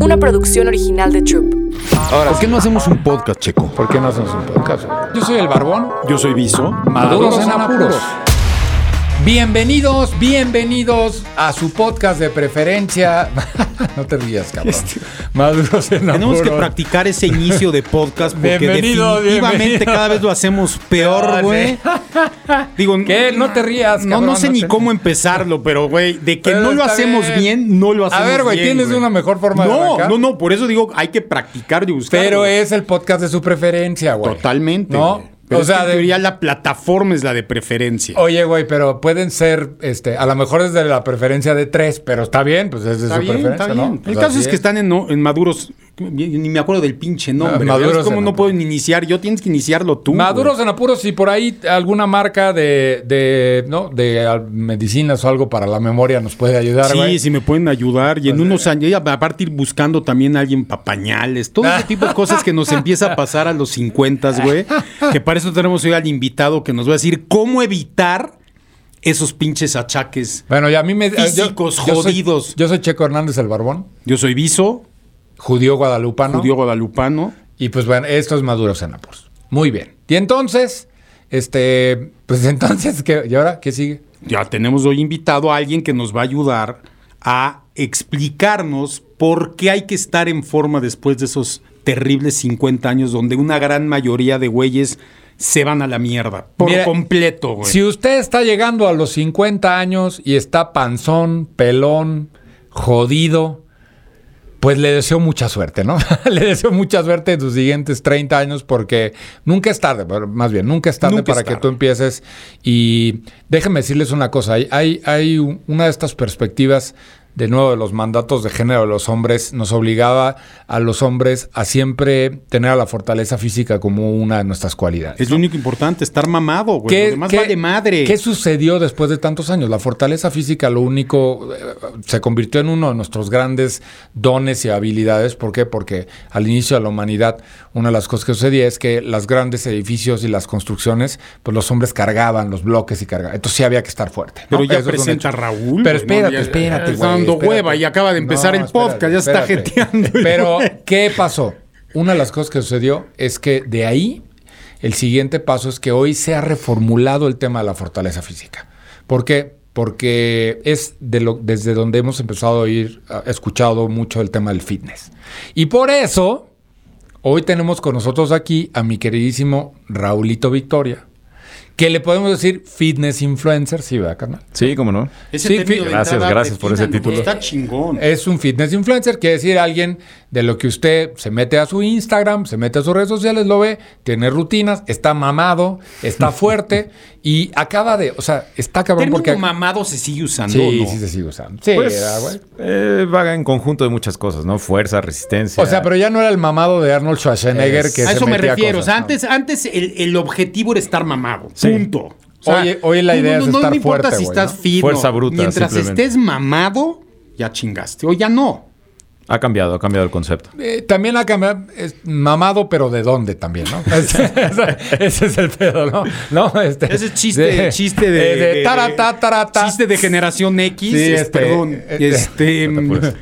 una producción original de Troop. Ahora, ¿por qué no hacemos un podcast, Checo? ¿Por qué no hacemos un podcast? Yo soy el Barbón. Yo soy Viso. Maduros en apuros. Bienvenidos, bienvenidos a su podcast de preferencia. no te rías, cabrón. Maduros en apuros. Tenemos que practicar ese inicio de podcast porque Bienvenido, definitivamente bienvenido. cada vez lo hacemos peor, güey. Digo, ¿Qué? No te rías, No, cabrón, no sé no ni te- cómo empezarlo, pero güey, de que Pero no lo hacemos bien. bien, no lo A hacemos ver, güey, bien, ¿tienes una mejor forma de No, arrancar? no, no, por eso digo, hay que practicar y buscar. Pero es el podcast de su preferencia, güey. Totalmente. ¿No? Pero o es sea, en de- teoría la plataforma es la de preferencia. Oye, güey, pero pueden ser, este, a lo mejor es de la preferencia de tres, pero está bien, pues es de su bien, preferencia, está ¿no? bien. Pues El caso así es que están en, en maduros. Ni me acuerdo del pinche nombre. ¿ves Maduros cómo no puedo iniciar? Yo tienes que iniciarlo tú. Maduros en apuros y por ahí alguna marca de, de, ¿no? de medicinas o algo para la memoria nos puede ayudar, Sí, güey. Pues, si me pueden ayudar. Y en unos años, y aparte ir buscando también a alguien para pañales. Todo ese tipo de cosas que nos empieza a pasar a los 50, güey. Que para eso tenemos hoy al invitado que nos va a decir cómo evitar esos pinches achaques. Bueno, y a mí me... Físicos yo jodidos. yo soy Checo Hernández el Barbón, Yo soy Viso, judío guadalupano. judío guadalupano. Y pues bueno, esto es Maduros en apuros. Muy bien. Y entonces, este, pues entonces, ¿qué? ¿Y ahora qué sigue? Ya tenemos hoy invitado a alguien que nos va a ayudar a explicarnos por qué hay que estar en forma después de esos terribles 50 años donde una gran mayoría de güeyes se van a la mierda. Por Mira, completo, güey. Si usted está llegando a los 50 años y está panzón, pelón, jodido, pues le deseo mucha suerte, ¿no? le deseo mucha suerte en sus siguientes 30 años porque nunca es tarde, más bien, nunca es tarde Nunca para es que tú empieces. Y déjenme decirles una cosa, hay, hay, hay un- una de estas perspectivas de nuevo de los mandatos de género de los hombres nos obligaba a los hombres a siempre tener a la fortaleza física como una de nuestras cualidades. Es lo único importante, estar mamado, güey. Lo demás vale madre. ¿Qué sucedió después de tantos años? La fortaleza física, lo único, eh, se convirtió en uno de nuestros grandes dones y habilidades. ¿Por qué? Porque al inicio de la humanidad, una de las cosas que sucedía es que los grandes edificios y las construcciones, pues los hombres cargaban los bloques y cargaban. Entonces sí había que estar fuerte. ¿no? Pero ya Eso presenta Raúl. Pero güey, ¿no? espérate, Ya- espérate, güey, espérate. hueva y acaba de empezar No, el espérate, podcast. Ya está espérate. jeteando. el Pero. ¿qué pasó? Una de las cosas que sucedió es que de ahí el siguiente paso es que hoy se ha reformulado el tema de la fortaleza física. ¿Por qué? Porque es de lo, desde donde hemos empezado a oír, ah, escuchado mucho el tema del fitness. Y por eso, hoy tenemos con nosotros aquí a mi queridísimo Raulito Victoria, que le podemos decir fitness influencer, sí, ¿verdad, carnal? Sí, cómo no. Ese Sí, gracias, entrada, gracias por ese título. Está chingón. Es un fitness influencer, quiere decir alguien de lo que usted se mete a su Instagram, se mete a sus redes sociales, lo ve, tiene rutinas, está mamado, está fuerte y acaba de, o sea, está cabrón porque... mamado se sigue usando, sí, ¿no? sí se sigue usando. Sí, Pues, era, eh, vaga en conjunto de muchas cosas, ¿no? Fuerza, resistencia. O sea, pero ya no era el mamado de Arnold Schwarzenegger Es- que a se eso me refiero. cosas, o sea, ¿no? antes, antes el, el objetivo era estar mamado. Sí. Punto. O sea, Hoy- hoy la no- idea no, es no estar me importa fuerte, si estás ¿no? fino. Fuerza bruta, Mientras estés mamado, ya chingaste. O ya no. Ha cambiado, ha cambiado el concepto. Eh, también ha cambiado, es mamado, pero ¿de dónde también, no? ese, ese es el pedo, ¿no? ¿No? Este, Ese chiste, chiste de, eh, de de- tarata, tarata. Chiste de generación X. Sí, es- este, perdón. eh, este.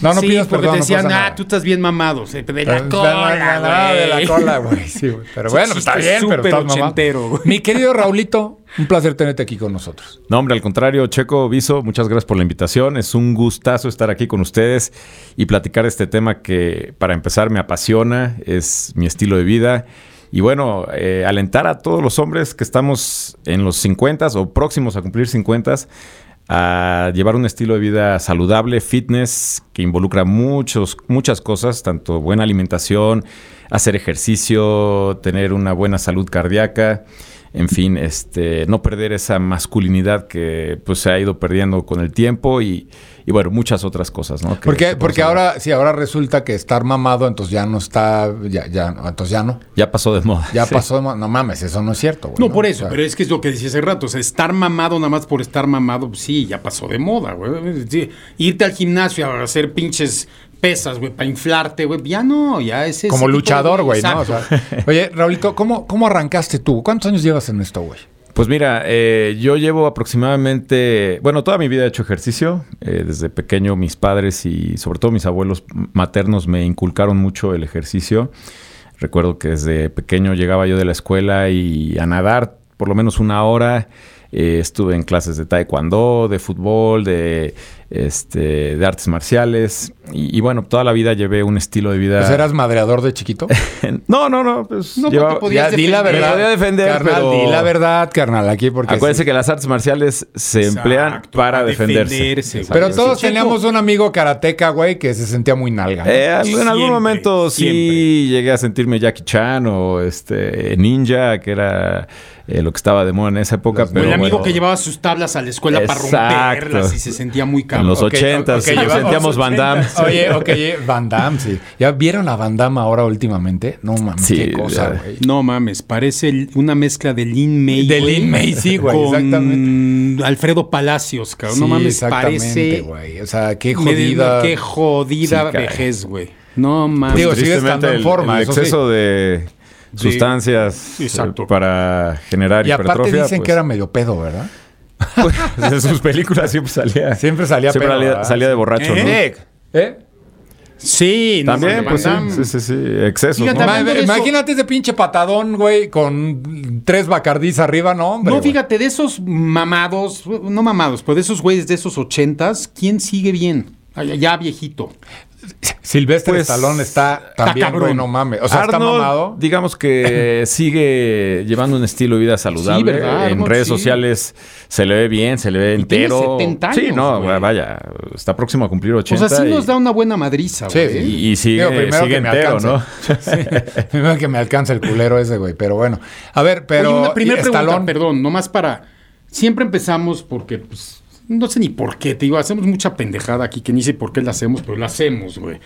No, no sí, pidas porque perdón, te no decían, pasa ah, nada. tú estás bien mamado. De la De la- cola, de la güey. cola, güey. Sí, güey. Pero bueno, pues está bien, pero súper estás mamado. ochentero, güey. Mi querido Raulito, un placer tenerte aquí con nosotros. No, hombre, al contrario, Checo, Viso, muchas gracias por la invitación. Es un gustazo estar aquí con ustedes y platicar este tema que, para empezar, me apasiona, es mi estilo de vida. Y bueno, eh, alentar a todos los hombres que estamos en los 50 o próximos a cumplir 50 a llevar un estilo de vida saludable, fitness, que involucra muchos, muchas cosas, tanto buena alimentación, hacer ejercicio, tener una buena salud cardíaca, en fin, este, no perder esa masculinidad que pues se ha ido perdiendo con el tiempo y, y bueno, muchas otras cosas, ¿no? Que- Porque, que porque ahora, sí, ahora resulta que estar mamado, entonces ya no está, ya, ya, no, entonces ya no. ya pasó de moda. Ya Sí. pasó, de mo- no mames, eso no es cierto. güey, No, por eso, O sea, pero es que es lo que decía hace rato. O sea, estar mamado nada más por estar mamado, pues sí, ya pasó de moda, güey. Sí, irte al gimnasio a hacer pinches pesas, güey, para inflarte, güey, ya no, ya es ese como luchador, güey, ¿no? O Exacto. sea, oye, Raulito, ¿cómo, ¿cómo arrancaste tú? ¿Cuántos años llevas en esto, güey? Pues mira, eh, yo llevo aproximadamente, bueno, toda mi vida he hecho ejercicio. Eh, desde pequeño mis padres y sobre todo mis abuelos maternos me inculcaron mucho el ejercicio. Recuerdo que desde pequeño llegaba yo de la escuela y a nadar por lo menos una hora. Eh, estuve en clases de taekwondo, de fútbol, de, este, de artes marciales. Y, y bueno, toda la vida llevé un estilo de vida. Pues eras madreador de chiquito. no, no, no. Pues No, llevaba- porque podías Ya, di la defender. verdad. Podía defender, carnal, pero- di la verdad, carnal, aquí porque... Acuérdense sí. que las artes marciales se emplean Exacto, para para defenderse. defenderse, Exacto. Pero todos Sí, teníamos un amigo karateca, güey, que se sentía muy nalga. ¿no? Eh, en algún Siempre, momento sí siempre. llegué a sentirme Jackie Chan o este Ninja, que era eh, lo que estaba de moda en esa época. Los- O pero el amigo bueno, que llevaba sus tablas a la escuela para romperlas y se sentía muy en los Ok, ochentas ok, nos sentíamos Van Damme. Oye, ok, Van Damme, sí. ¿Ya vieron a Van Damme ahora últimamente? No mames, Sí, qué cosa, güey. No mames, parece el- una mezcla de Lin May. De güey, Lin May, sí, güey, exactamente. Alfredo Palacios, cabrón. no Sí, mames, exactamente, parece. güey. O sea, qué me- jodida. Qué jodida Sí, vejez, güey. No mames. Digo, sigue Tristemente, estando en el- forma, El exceso de sustancias Exacto. eh, para generar Y aparte hipertrofia. dicen pues, que era medio pedo, ¿verdad? en sus películas siempre salía. Siempre salía siempre pedo, salía, salía de borracho, ¿Eh? ¿no? Nick, ¿Eh? Sí, no, También, Van pues sí, sí, sí, sí, exceso. ¿no? Imagínate ese pinche patadón, güey, con tres bacardís arriba, no, hombre. No, güey. fíjate, de esos mamados, no mamados, pero de esos güeyes de esos ochentas, ¿quién sigue bien? Ah, ya viejito. Silvestre Pues, Stallone está también, güey, no mames. O sea, está mamado. digamos que sigue llevando un estilo de vida saludable. Sí, ¿verdad, en Arnold? redes Sí. sociales se le ve bien, se le ve Y tiene entero. 70 sí, años, no, güey. vaya, está próximo a cumplir 80. O sea, sí y, nos da una buena madriza, Sí, güey. sí. y, y sigue, Digo, primero sigue que me entero. ¿no? Sí, Primero que me alcanza el culero ese, güey. Pero bueno. A ver, pero. Oye, una primera y pregunta, Stallone- perdón, nomás para... Siempre empezamos porque, pues, no sé ni por qué, te digo, hacemos mucha pendejada aquí que ni sé por qué la hacemos, pero la hacemos, güey.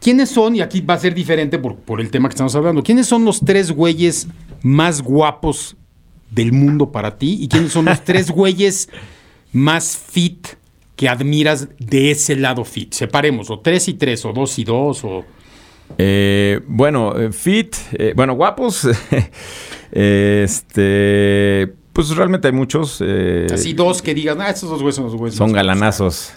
¿Quiénes son, y aquí va a ser diferente por, por el tema que estamos hablando, quiénes son los tres güeyes más guapos del mundo para ti? ¿Y quiénes son los tres güeyes más fit que admiras de ese lado fit? Separemos, o tres y tres, o dos y dos, o... Eh, bueno, eh, fit, eh, bueno, guapos. este, pues realmente hay muchos. eh, Así dos que digan, ah, estos dos güeyes son los güeyes son más guapos". galanazos.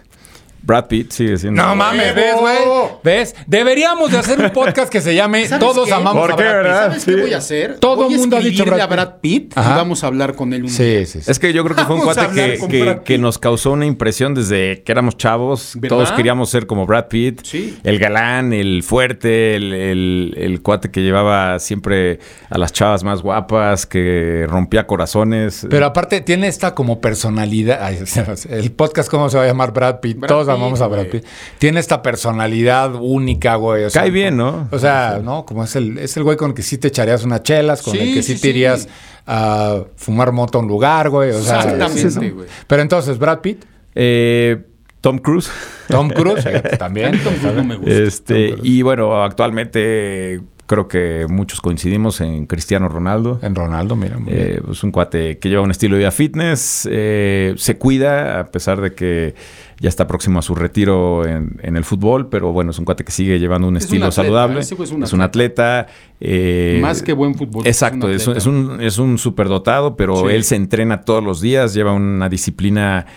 Brad Pitt sigue siendo. No mames, ¿ves, güey? ¿Ves? Deberíamos de hacer un podcast que se llame ¿Sabes Todos qué? amamos ¿Por a qué, Brad Pitt. verdad? ¿Sabes Sí. qué voy a hacer? Todo a mundo ha dicho Brad a Brad Pitt Ajá. y vamos a hablar con él un Sí, día. sí, sí. Es que yo creo que fue un Vamos cuate que, nos causó una impresión desde que éramos chavos. ¿Verdad? Todos queríamos ser como Brad Pitt. Sí. El galán, el fuerte, el, el- el cuate que llevaba siempre a las chavas más guapas, que rompía corazones. Pero aparte tiene esta como personalidad. ay, el podcast, ¿cómo se va a llamar? Brad Pitt. Brad Todos Pitt, amamos a Brad. Pitt. Tiene esta personalidad única, güey. o sea, Cae bien, ¿no? O sea, ¿no? Como es el, es el güey con el que sí te echarías unas chelas, con Sí, el que sí, sí, te sí. irías a fumar moto a un lugar, güey. O sea, Exactamente, güey. Pero entonces, Brad Pitt, Eh, Tom Cruise. Tom Cruise, también. Tom Cruise no me gusta. Este, y bueno, actualmente creo que muchos coincidimos en Cristiano Ronaldo. En Ronaldo, mira. muy bien. Eh, es un cuate que lleva un estilo de vida fitness, eh, se cuida a pesar de que ya está próximo a su retiro en, en el fútbol, pero bueno, es un cuate que sigue llevando un Es un estilo atleta, saludable. ese güey es un es un atleta. eh, Más que buen fútbol. Exacto, es un, es un, es un superdotado, pero Sí. él se entrena todos los días, lleva una disciplina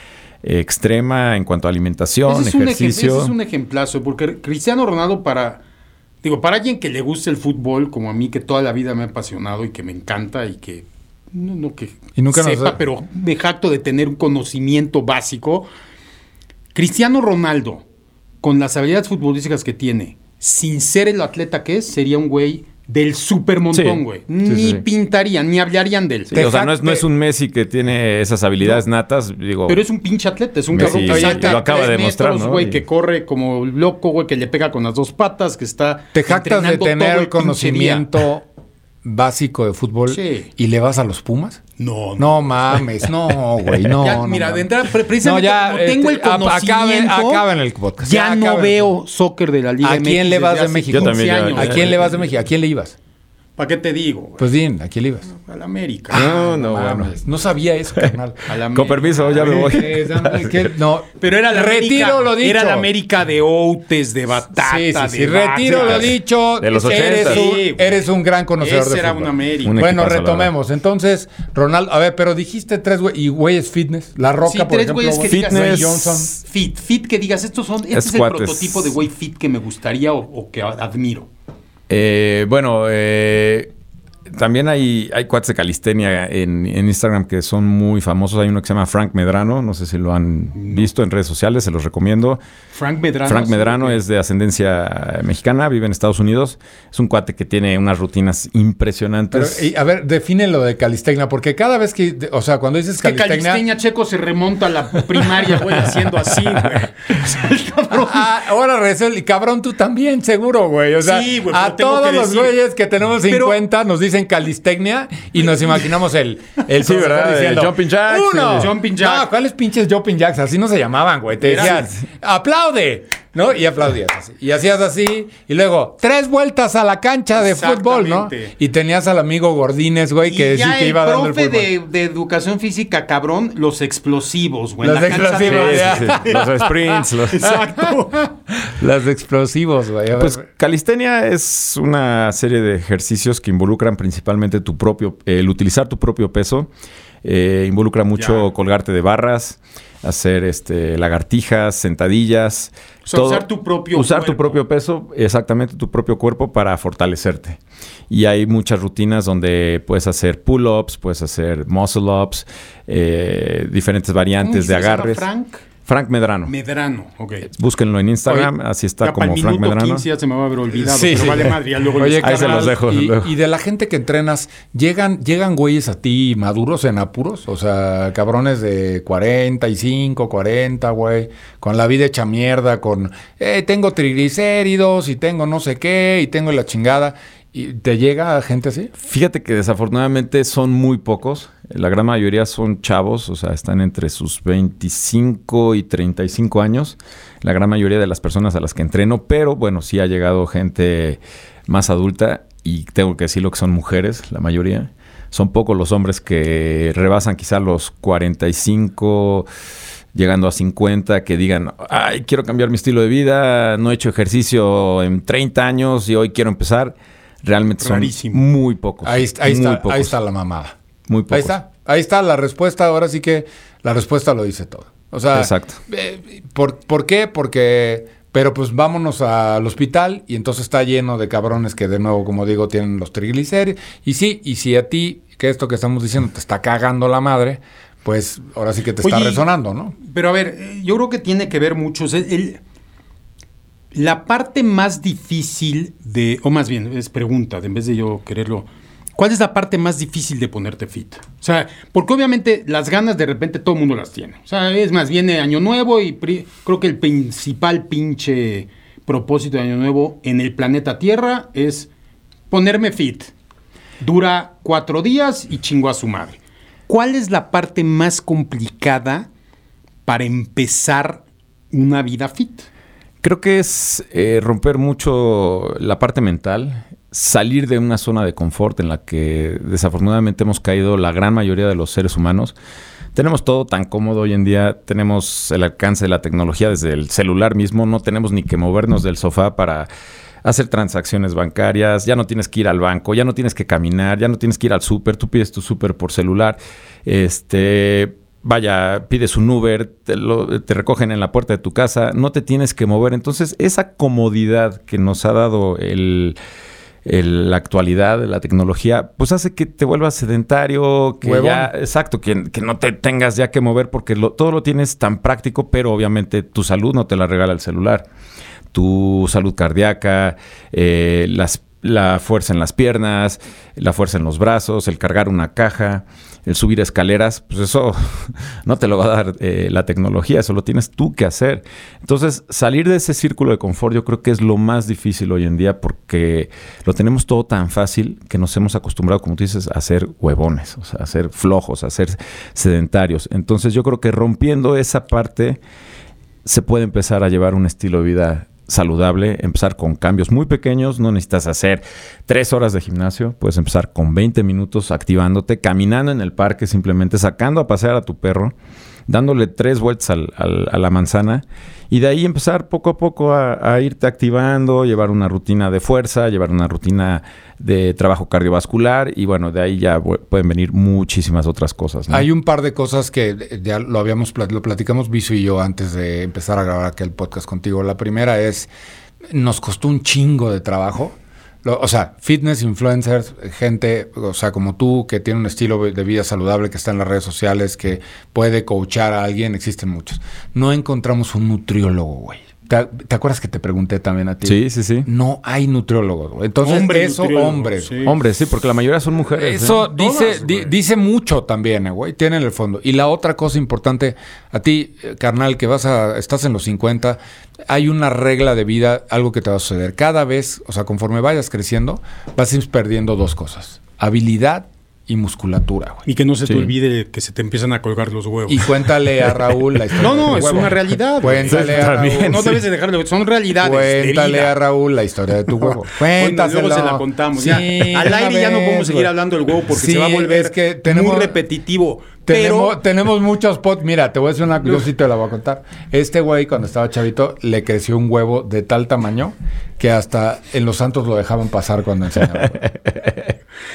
eh, extrema en cuanto a alimentación, Ese es, un ejem- ejercicio. ese es un ejemplazo, porque Cristiano Ronaldo para, digo, para alguien que le guste el fútbol, como a mí, que toda la vida me ha apasionado y que me encanta y que, no, no que Y nunca sepa, pero me jacto de tener un conocimiento básico. Cristiano Ronaldo, con las habilidades futbolísticas que tiene, sin ser el atleta que es, sería un güey del super montón, güey. Sí, Ni sí, sí. pintarían, ni hablarían de él. Sí, o sea, no es, no es un Messi que tiene esas habilidades natas, digo. Pero es un pinche atleta, es un Messi cabrón que salta lo acaba de demostrar, güey, Y- que corre como loco, güey, que le pega con las dos patas, que está Te jactas de tener el conocimiento básico de fútbol Sí. y le vas a los Pumas. No, no. No mames, no, güey, no. Ya, no, mira, no. de entrada, pre- precisamente No, ya, como tengo el este, ap- conocimiento, acaben- acaben el podcast, ya ya no el veo soccer de la Liga ¿A quién MX le vas de México? Yo también, 15 ya- años. ¿A quién le vas de México? ¿A quién le ibas? ¿Para qué te digo? güey? Pues bien, ¿a quién le ibas? a la América. No, no, bueno. mames, No sabía eso, carnal. A la Con permiso, ya me voy. No, Pero era la retiro América, lo dicho. Era la América de Outes, de Batata, Sí, sí, de sí, Vaca. retiro lo dicho. De los eres, 80. un, Sí, güey. eres un gran conocedor Ese de era fútbol. un América. Un bueno, retomemos. Entonces, Ronaldo, a ver, pero dijiste tres güey y güeyes fitness, La Roca, Sí, por tres ejemplo, güeyes que güey. digas, Fitness. Johnson. Fit, fit que digas, estos son, este Es es, el cuates. prototipo de güey fit que me gustaría o, o que admiro. Eh, bueno, eh, también hay, hay cuates de calistenia en, en Instagram que son muy famosos. Hay uno que se llama Frank Medrano, no sé si lo han visto en redes sociales, se los recomiendo. Frank Medrano. Frank sí, Medrano ok. es de ascendencia mexicana, vive en Estados Unidos. Es un cuate que tiene unas rutinas Pero, impresionantes. y, a ver, define lo de calistecnia, porque cada vez que, o sea, cuando dices Es que calistecnia... Calistenia Checo se remonta a la primaria, güey, haciendo así, güey. O sea, el cabrón. Ah, ahora resuelve, y cabrón, tú también, seguro, güey. O sea, Sí, güey, a pero todos los güeyes que tenemos Pero- 50 nos dicen calistecnia y nos imaginamos el, el Sí, ¿verdad? diciendo, El jumping jacks, Uno. el- Jumping jack. No, ¿cuáles pinches jumping jacks? Así no se llamaban, güey. Te decían, aplaude, ¿no? Y aplaudías así. Y hacías así. Y luego, tres vueltas a la cancha de fútbol, ¿no? Y tenías al amigo Gordines, güey, que decía que iba dando el profe fútbol. de, de educación física, cabrón, los explosivos, güey. Los la cancha de explosivos. Sí, sí, los sprints. los- Exacto. Los explosivos, güey. Pues calistenia es una serie de ejercicios que involucran principalmente tu propio, el utilizar tu propio peso. Eh, involucra mucho Ya. colgarte de barras, hacer este lagartijas, sentadillas. O sea, usar tu propio Usar tu propio peso, exactamente tu propio cuerpo para fortalecerte. Y hay muchas rutinas donde puedes hacer pull-ups, puedes hacer muscle-ups, eh, diferentes variantes de ¿Cómo se llama, agarres. Frank Frank Medrano. Medrano, ok. Búsquenlo en Instagram, Oye, así está ya para como el Frank Medrano. 15 ya se me va a haber olvidado, Sí, pero sí. vale madre, ya luego Oye, les- Ahí se los dejo, Y, luego. y de la gente que entrenas, ¿llegan, ¿llegan güeyes a ti maduros en apuros? O sea, cabrones de 45, 40, güey, con la vida hecha mierda, con, eh, tengo triglicéridos y tengo no sé qué y tengo la chingada. ¿Y te llega gente así? Fíjate que desafortunadamente son muy pocos. La gran mayoría son chavos, o sea, están entre sus 25 y 35 años. La gran mayoría de las personas a las que entreno, pero bueno, sí ha llegado gente más adulta y tengo que decirlo que son mujeres, la mayoría. Son pocos los hombres que rebasan quizá los 45 llegando a 50 que digan, ay, quiero cambiar mi estilo de vida, no he hecho ejercicio en 30 años y hoy quiero empezar. Realmente son Rarísimo. muy pocos. Ahí, está- ahí muy está, pocos, ahí está la mamada. Muy pocos. Ahí está, ahí está la respuesta. Ahora sí que la respuesta lo dice todo. O sea, Exacto. eh, ¿por, por qué? Porque, pero pues vámonos al hospital y entonces está lleno de cabrones que de nuevo, como digo, tienen los triglicéridos. Y sí, y si a ti, que esto que estamos diciendo te está cagando la madre, pues ahora sí que te está resonando, ¿no? Pero a ver, yo creo que tiene que ver mucho. o sea, el- la parte más difícil de, o más bien, es pregunta, en vez de yo quererlo. ¿Cuál es la parte más difícil de ponerte fit? O sea, porque obviamente las ganas de repente todo el mundo las tiene. O sea, es más, viene Año Nuevo y creo que el principal pinche propósito de Año Nuevo en el planeta Tierra es ponerme fit. Dura cuatro días y chingo a su madre. ¿Cuál es la parte más complicada para empezar una vida fit? Creo que es eh, romper mucho la parte mental, salir de una zona de confort en la que desafortunadamente hemos caído la gran mayoría de los seres humanos. Tenemos todo tan cómodo hoy en día, tenemos el alcance de la tecnología desde el celular mismo, no tenemos ni que movernos del sofá para hacer transacciones bancarias, ya no tienes que ir al banco, ya no tienes que caminar, ya no tienes que ir al súper, tú pides tu súper por celular, este, vaya, pides un Uber, te, lo- te recogen en la puerta de tu casa, no te tienes que mover. Entonces, esa comodidad que nos ha dado el, el- la actualidad, la tecnología, pues hace que te vuelvas sedentario, que Huevón. ya, exacto, que, que no te tengas ya que mover porque lo- todo lo tienes tan práctico, pero obviamente tu salud no te la regala el celular. Tu salud cardíaca, eh, las la fuerza en las piernas, la fuerza en los brazos, el cargar una caja, el subir escaleras, pues eso no te lo va a dar eh, la tecnología, eso lo tienes tú que hacer. Entonces, salir de ese círculo de confort yo creo que es lo más difícil hoy en día porque lo tenemos todo tan fácil que nos hemos acostumbrado, como tú dices, a ser huevones, o sea, a ser flojos, a ser sedentarios. Entonces, yo creo que rompiendo esa parte se puede empezar a llevar un estilo de vida saludable, empezar con cambios muy pequeños, no necesitas hacer tres horas de gimnasio, puedes empezar con 20 minutos activándote, caminando en el parque, simplemente sacando a pasear a tu perro, dándole tres vueltas al- al- a la manzana y de ahí empezar poco a poco a, irte activando, llevar una rutina de fuerza, llevar una rutina de trabajo cardiovascular y bueno, de ahí ya pu- pueden venir muchísimas otras cosas. Hay un par de cosas que ya lo habíamos lo platicamos Viso y yo antes de empezar a grabar aquel podcast contigo. La primera es nos costó un chingo de trabajo. Lo- o sea, fitness influencers, gente, o sea, como tú, que tiene un estilo de vida saludable, que está en las redes sociales, que puede coachar a alguien, existen muchos. No encontramos un nutriólogo, güey. ¿Te, te acuerdas que te pregunté también a ti? Sí, sí, sí. No hay nutriólogos, güey. Entonces, Hombre eso, nutriólogo, hombres. sí. Hombre, sí, porque la mayoría son mujeres. Eso ¿eh? dice, Todas, di- güey. dice mucho también, eh, güey. Tiene en el fondo. Y la otra cosa importante, a ti, eh, carnal, que vas a, estás en los 50, hay una regla de vida, algo que te va a suceder. Cada vez, o sea, conforme vayas creciendo, vas a ir perdiendo dos cosas. Habilidad y musculatura, güey. Y que no se Sí. te olvide que se te empiezan a colgar los huevos. Y cuéntale a Raúl la historia no, no, es huevo. una realidad. Cuéntale a También, Raúl. No sí. debes de dejarlo, son realidades. de Cuéntale vida. a Raúl la historia de tu huevo. Bueno, Cuéntaselo. luego se la contamos. Sí, ya. Al aire ya no podemos seguir hablando del huevo porque Sí, se va a volver es que tenemos- muy repetitivo. Tenemos, Pero tenemos muchos pods. Mira, te voy a decir una yo sí te la voy a contar. Este güey, cuando estaba chavito, le creció un huevo de tal tamaño que hasta en los santos lo dejaban pasar cuando enseñaba.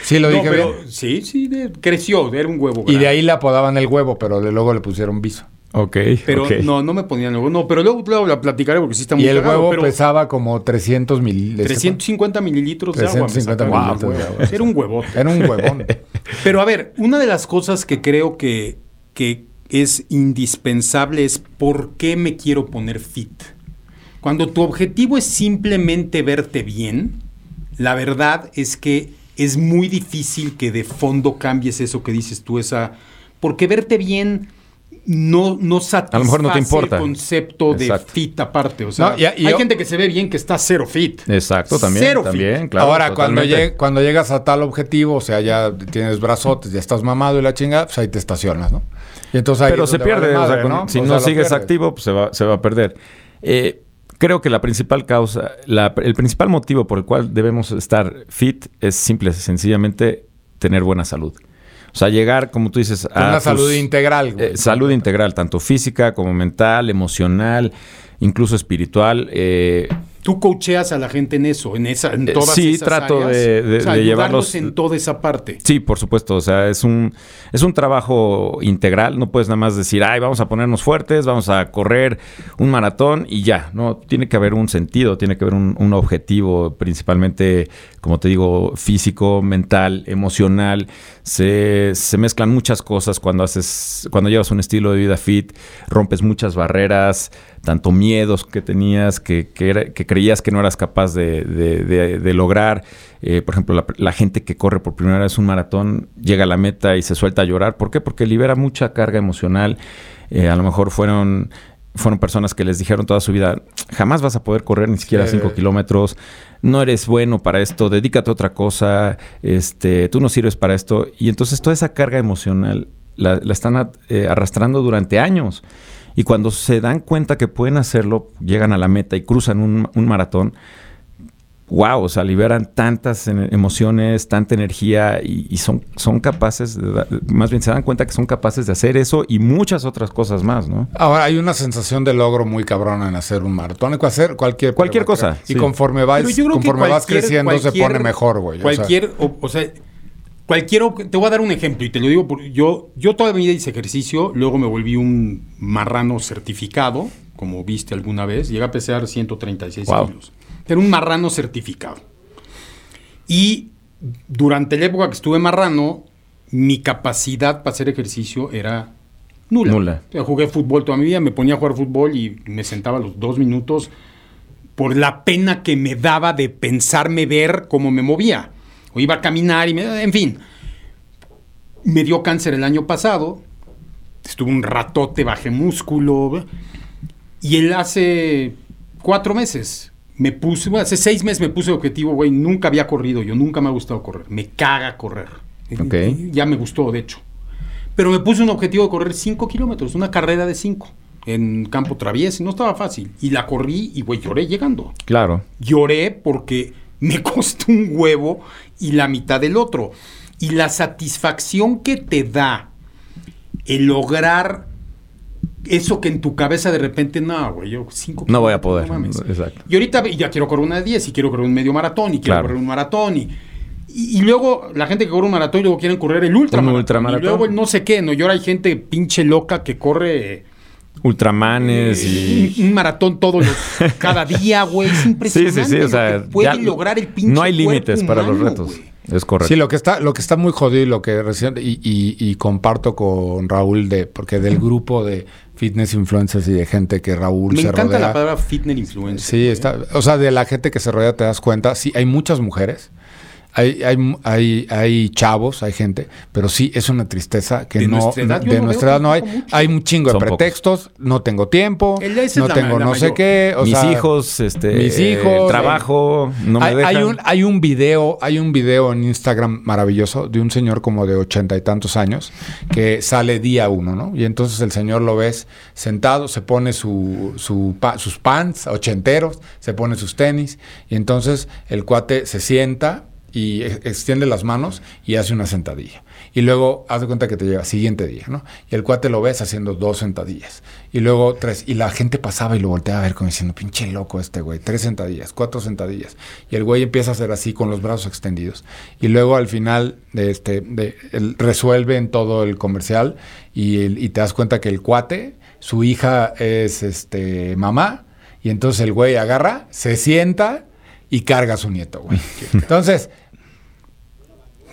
Sí, lo No, dije pero bien. sí, sí, de- creció, era un huevo. Y de ahí le apodaban el huevo, pero de luego le pusieron viso. Ok, Pero no, no me ponían el huevo. No, pero luego, luego la platicaré porque sí está muy Y el cagado, huevo pero pesaba como 300 mil. 350 mililitros de agua. me 350 sacaba. mililitros de Ah, agua. güey, Era un huevote. Era un huevón. Pero a ver, una de las cosas que creo que, que es indispensable es por qué me quiero poner fit. Cuando tu objetivo es simplemente verte bien, la verdad es que es muy difícil que de fondo cambies eso que dices tú, esa. Porque verte bien no, no satisface A lo mejor no te importa. el concepto Exacto. de fit aparte. O sea, No, y- y hay yo- gente que se ve bien que está cero fit. Exacto, también. Cero también, fit. claro. Ahora, cuando, totalmente. lleg- cuando llegas a tal objetivo, o sea, ya tienes brazotes, ya estás mamado y la chingada, pues ahí te estacionas, ¿no? Y entonces ahí Pero se pierde, vale o sea, madre, si O no sea, lo sigues activo, pues se va, se va a perder. Eh, creo que la principal causa, la- el principal motivo por el cual debemos estar fit es simple, sencillamente tener buena salud. O sea, llegar, como tú dices, a una tus- salud integral. güey. eh, salud integral, tanto física como mental, emocional, incluso espiritual. eh, Tú coacheas a la gente en eso, en esa, en Eh, todas sí, esas trato áreas. de- de- O sea, de llevarlos- en toda esa parte. Sí, por supuesto. O sea, es un, es un trabajo integral. No puedes nada más decir, ay, vamos a ponernos fuertes, vamos a correr un maratón y ya. No, tiene que haber un sentido, tiene que haber un, un objetivo, principalmente, como te digo, físico, mental, emocional. Se, se mezclan muchas cosas cuando haces, cuando llevas un estilo de vida fit, rompes muchas barreras, tanto miedos que tenías, que, que, era- que creías que no eras capaz de, de- de- de lograr. Eh, por ejemplo, la, la gente que corre por primera vez un maratón llega a la meta y se suelta a llorar. ¿Por qué? Porque libera mucha carga emocional. Eh, a lo mejor fueron, fueron personas que les dijeron toda su vida, jamás vas a poder correr ni siquiera Sí. 5 kilómetros, no eres bueno para esto, dedícate a otra cosa, este, tú no sirves para esto. Y entonces toda esa carga emocional la, la están eh, arrastrando durante años. Y cuando se dan cuenta que pueden hacerlo, llegan a la meta y cruzan un, un maratón, wow, o sea, liberan tantas emociones, tanta energía y, y son, son capaces, de más bien se dan cuenta que son capaces de hacer eso y muchas otras cosas más, ¿no? Ahora hay una sensación de logro muy cabrona en hacer un maratón, en hacer cualquier Cualquier cosa. Y sí. conforme vas, conforme vas cualquier- creciendo se pone mejor, güey. O sea, Cualquier, o, o sea, cualquier, te voy a dar un ejemplo y te lo digo, por, yo, yo toda mi vida hice ejercicio, luego me volví un marrano certificado, como viste alguna vez, llegué a pesar 136 Wow. kilos. Era un marrano certificado. Y durante la época que estuve marrano, mi capacidad para hacer ejercicio era nula. Nula. O sea, jugué fútbol toda mi vida, me ponía a jugar fútbol y me sentaba a los dos minutos por la pena que me daba de pensarme ver cómo me movía. O iba a caminar y me... En fin. Me dio cáncer el año pasado. Estuve un ratote, bajé músculo. Y él hace cuatro meses me puse, bueno, hace seis meses me puse el objetivo, güey, nunca había corrido, yo nunca me ha gustado correr, me caga correr. Ok. Ya me gustó, de hecho. Pero me puse un objetivo de correr cinco kilómetros, una carrera de cinco. en Campo Travies y no estaba fácil. Y la corrí y, güey, lloré llegando. Claro. Lloré porque me costó un huevo y la mitad del otro. Y la satisfacción que te da el lograr eso que en tu cabeza de repente, no, güey, yo cinco No voy a poder. no. Exacto. Y ahorita ya quiero correr una de 10 y quiero correr un medio maratón y quiero Claro. correr un maratón y, y, y luego la gente que corre un maratón y luego quieren correr el ultramaratón. ultramaratón. Y luego el no sé qué, ¿no? Y ahora hay gente pinche loca que corre Ultramanes y... un, un maratón todos los, cada día, güey. Es Sí, impresionante. sí, sí. O sea, lo que puede ya lograr el pinche No hay límites para los retos. Es correcto. Sí, lo que está, lo que está muy jodido y lo que recién y, y- y comparto con Raúl de, porque del grupo de fitness influencers y de gente que Raúl Me se encanta rodea. la palabra fitness influencer. Sí, está, o sea, de la gente que se rodea te das cuenta, sí, hay muchas mujeres, hay, hay, hay, hay chavos, hay gente, pero sí es una tristeza que De no, nuestra edad de no nuestra edad no hay, mucho. hay un chingo de Son pocos. pretextos, no tengo tiempo, no la- tengo la no sé mayor. qué, o mis sea, hijos, este, mis hijos, el trabajo, no me hay, dejan. hay un, hay un video, hay un video en Instagram maravilloso de un señor como de ochenta y tantos años que sale día uno, ¿no? Y entonces el señor lo ves sentado, se pone su, su pa- sus pants ochenteros, se pone sus tenis, y entonces el cuate se sienta y ex- extiende las manos y hace una sentadilla. Y luego haz de cuenta que te lleva siguiente día, ¿no? Y el cuate lo ves haciendo dos sentadillas. Y luego tres. Y la gente pasaba y lo volteaba a ver como diciendo, pinche loco este güey. Tres sentadillas, cuatro sentadillas. Y el güey empieza a hacer así con los brazos extendidos. Y luego al final de este, de, él resuelve en todo el comercial y te das cuenta que el cuate, su hija es este mamá. Y entonces el güey agarra, se sienta y carga a su nieto, güey. Entonces,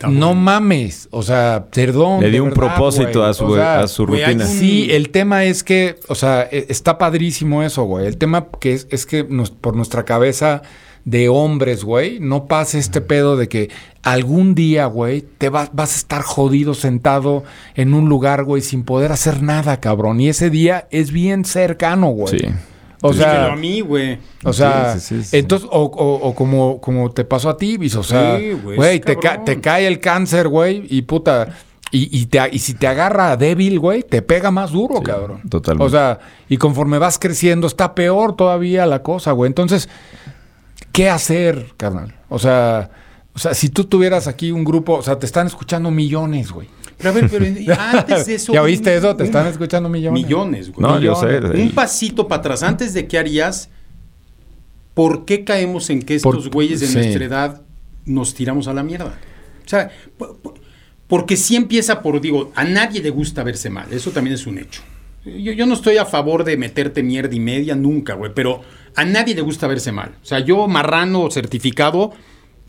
no mames, o sea, perdón. Le dio un verdad, propósito a su, O sea, a su rutina. un- Sí, el tema es que, o sea, e- está padrísimo eso, güey. El tema que es, es que nos- por nuestra cabeza de hombres, güey, no pase este pedo de que algún día, güey, te vas, vas a estar jodido sentado en un lugar, güey, sin poder hacer nada, cabrón. Y ese día es bien cercano, güey. Sí. O sea, a mí, güey. o sea, Sí, sí, sí, sí. entonces, o, o- o como, como te pasó a ti, Bis, o sea, güey, te, ca- te cae el cáncer, güey, y puta, y, y, te, y si te agarra débil, güey, te pega más duro, cabrón. totalmente. O sea, y conforme vas creciendo, está peor todavía la cosa, güey. Entonces, ¿qué hacer, carnal? O sea, o sea, si tú tuvieras aquí un grupo, o sea, te están escuchando millones, güey. Pero a ver, pero antes de eso. ¿Ya oíste eso? Te están escuchando millones. Millones, güey. No, yo sé. millones. Un pasito para atrás. Antes de qué harías, ¿por qué caemos en que estos Por- güeyes de sí. nuestra edad nos tiramos a la mierda? O sea, po- po- porque sí empieza por, digo, a nadie le gusta verse mal. Eso también es un hecho. Yo, yo no estoy a favor de meterte mierda y media nunca, güey, pero a nadie le gusta verse mal. O sea, yo, marrano certificado,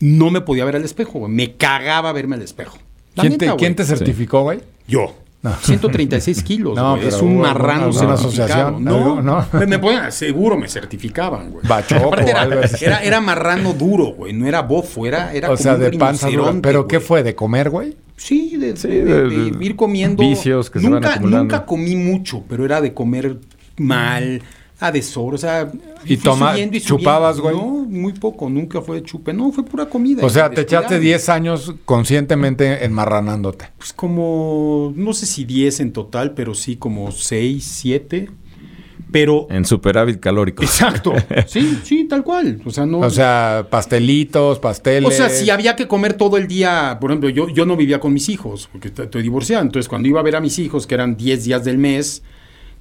no me podía ver al espejo, güey. Me cagaba verme al espejo. ¿Quién, neta, te, güey. ¿Quién te certificó, güey? Yo. No. 136 kilos, No, es un marrano certificado. asociación, No, ¿no? Me, ponían- seguro me certificaban, güey. Bachoco, Aparte era, era, era marrano duro, güey. No era bofo, era, era o como sea, un de panza dura. ¿Pero qué fue? ¿De comer, güey? Sí, de, Sí, de- de- de de ir comiendo. vicios que se van acumulando. Nunca comí mucho, pero era de comer mal, a deshora, o sea... ¿Y toma- subiendo y chupabas, güey? No, muy poco, nunca fue de chupe. No, fue pura comida. O sea, te echaste 10 años conscientemente enmarranándote. Pues como, no sé si 10 en total, pero sí como 6, 7. Pero... En superávit calórico. Exacto. Sí, sí, tal cual. O sea, no... O sea, pastelitos, pasteles. O sea, si había que comer todo el día, por ejemplo, yo, yo no vivía con mis hijos, porque estoy divorciado. Entonces, cuando iba a ver a mis hijos, que eran 10 días del mes,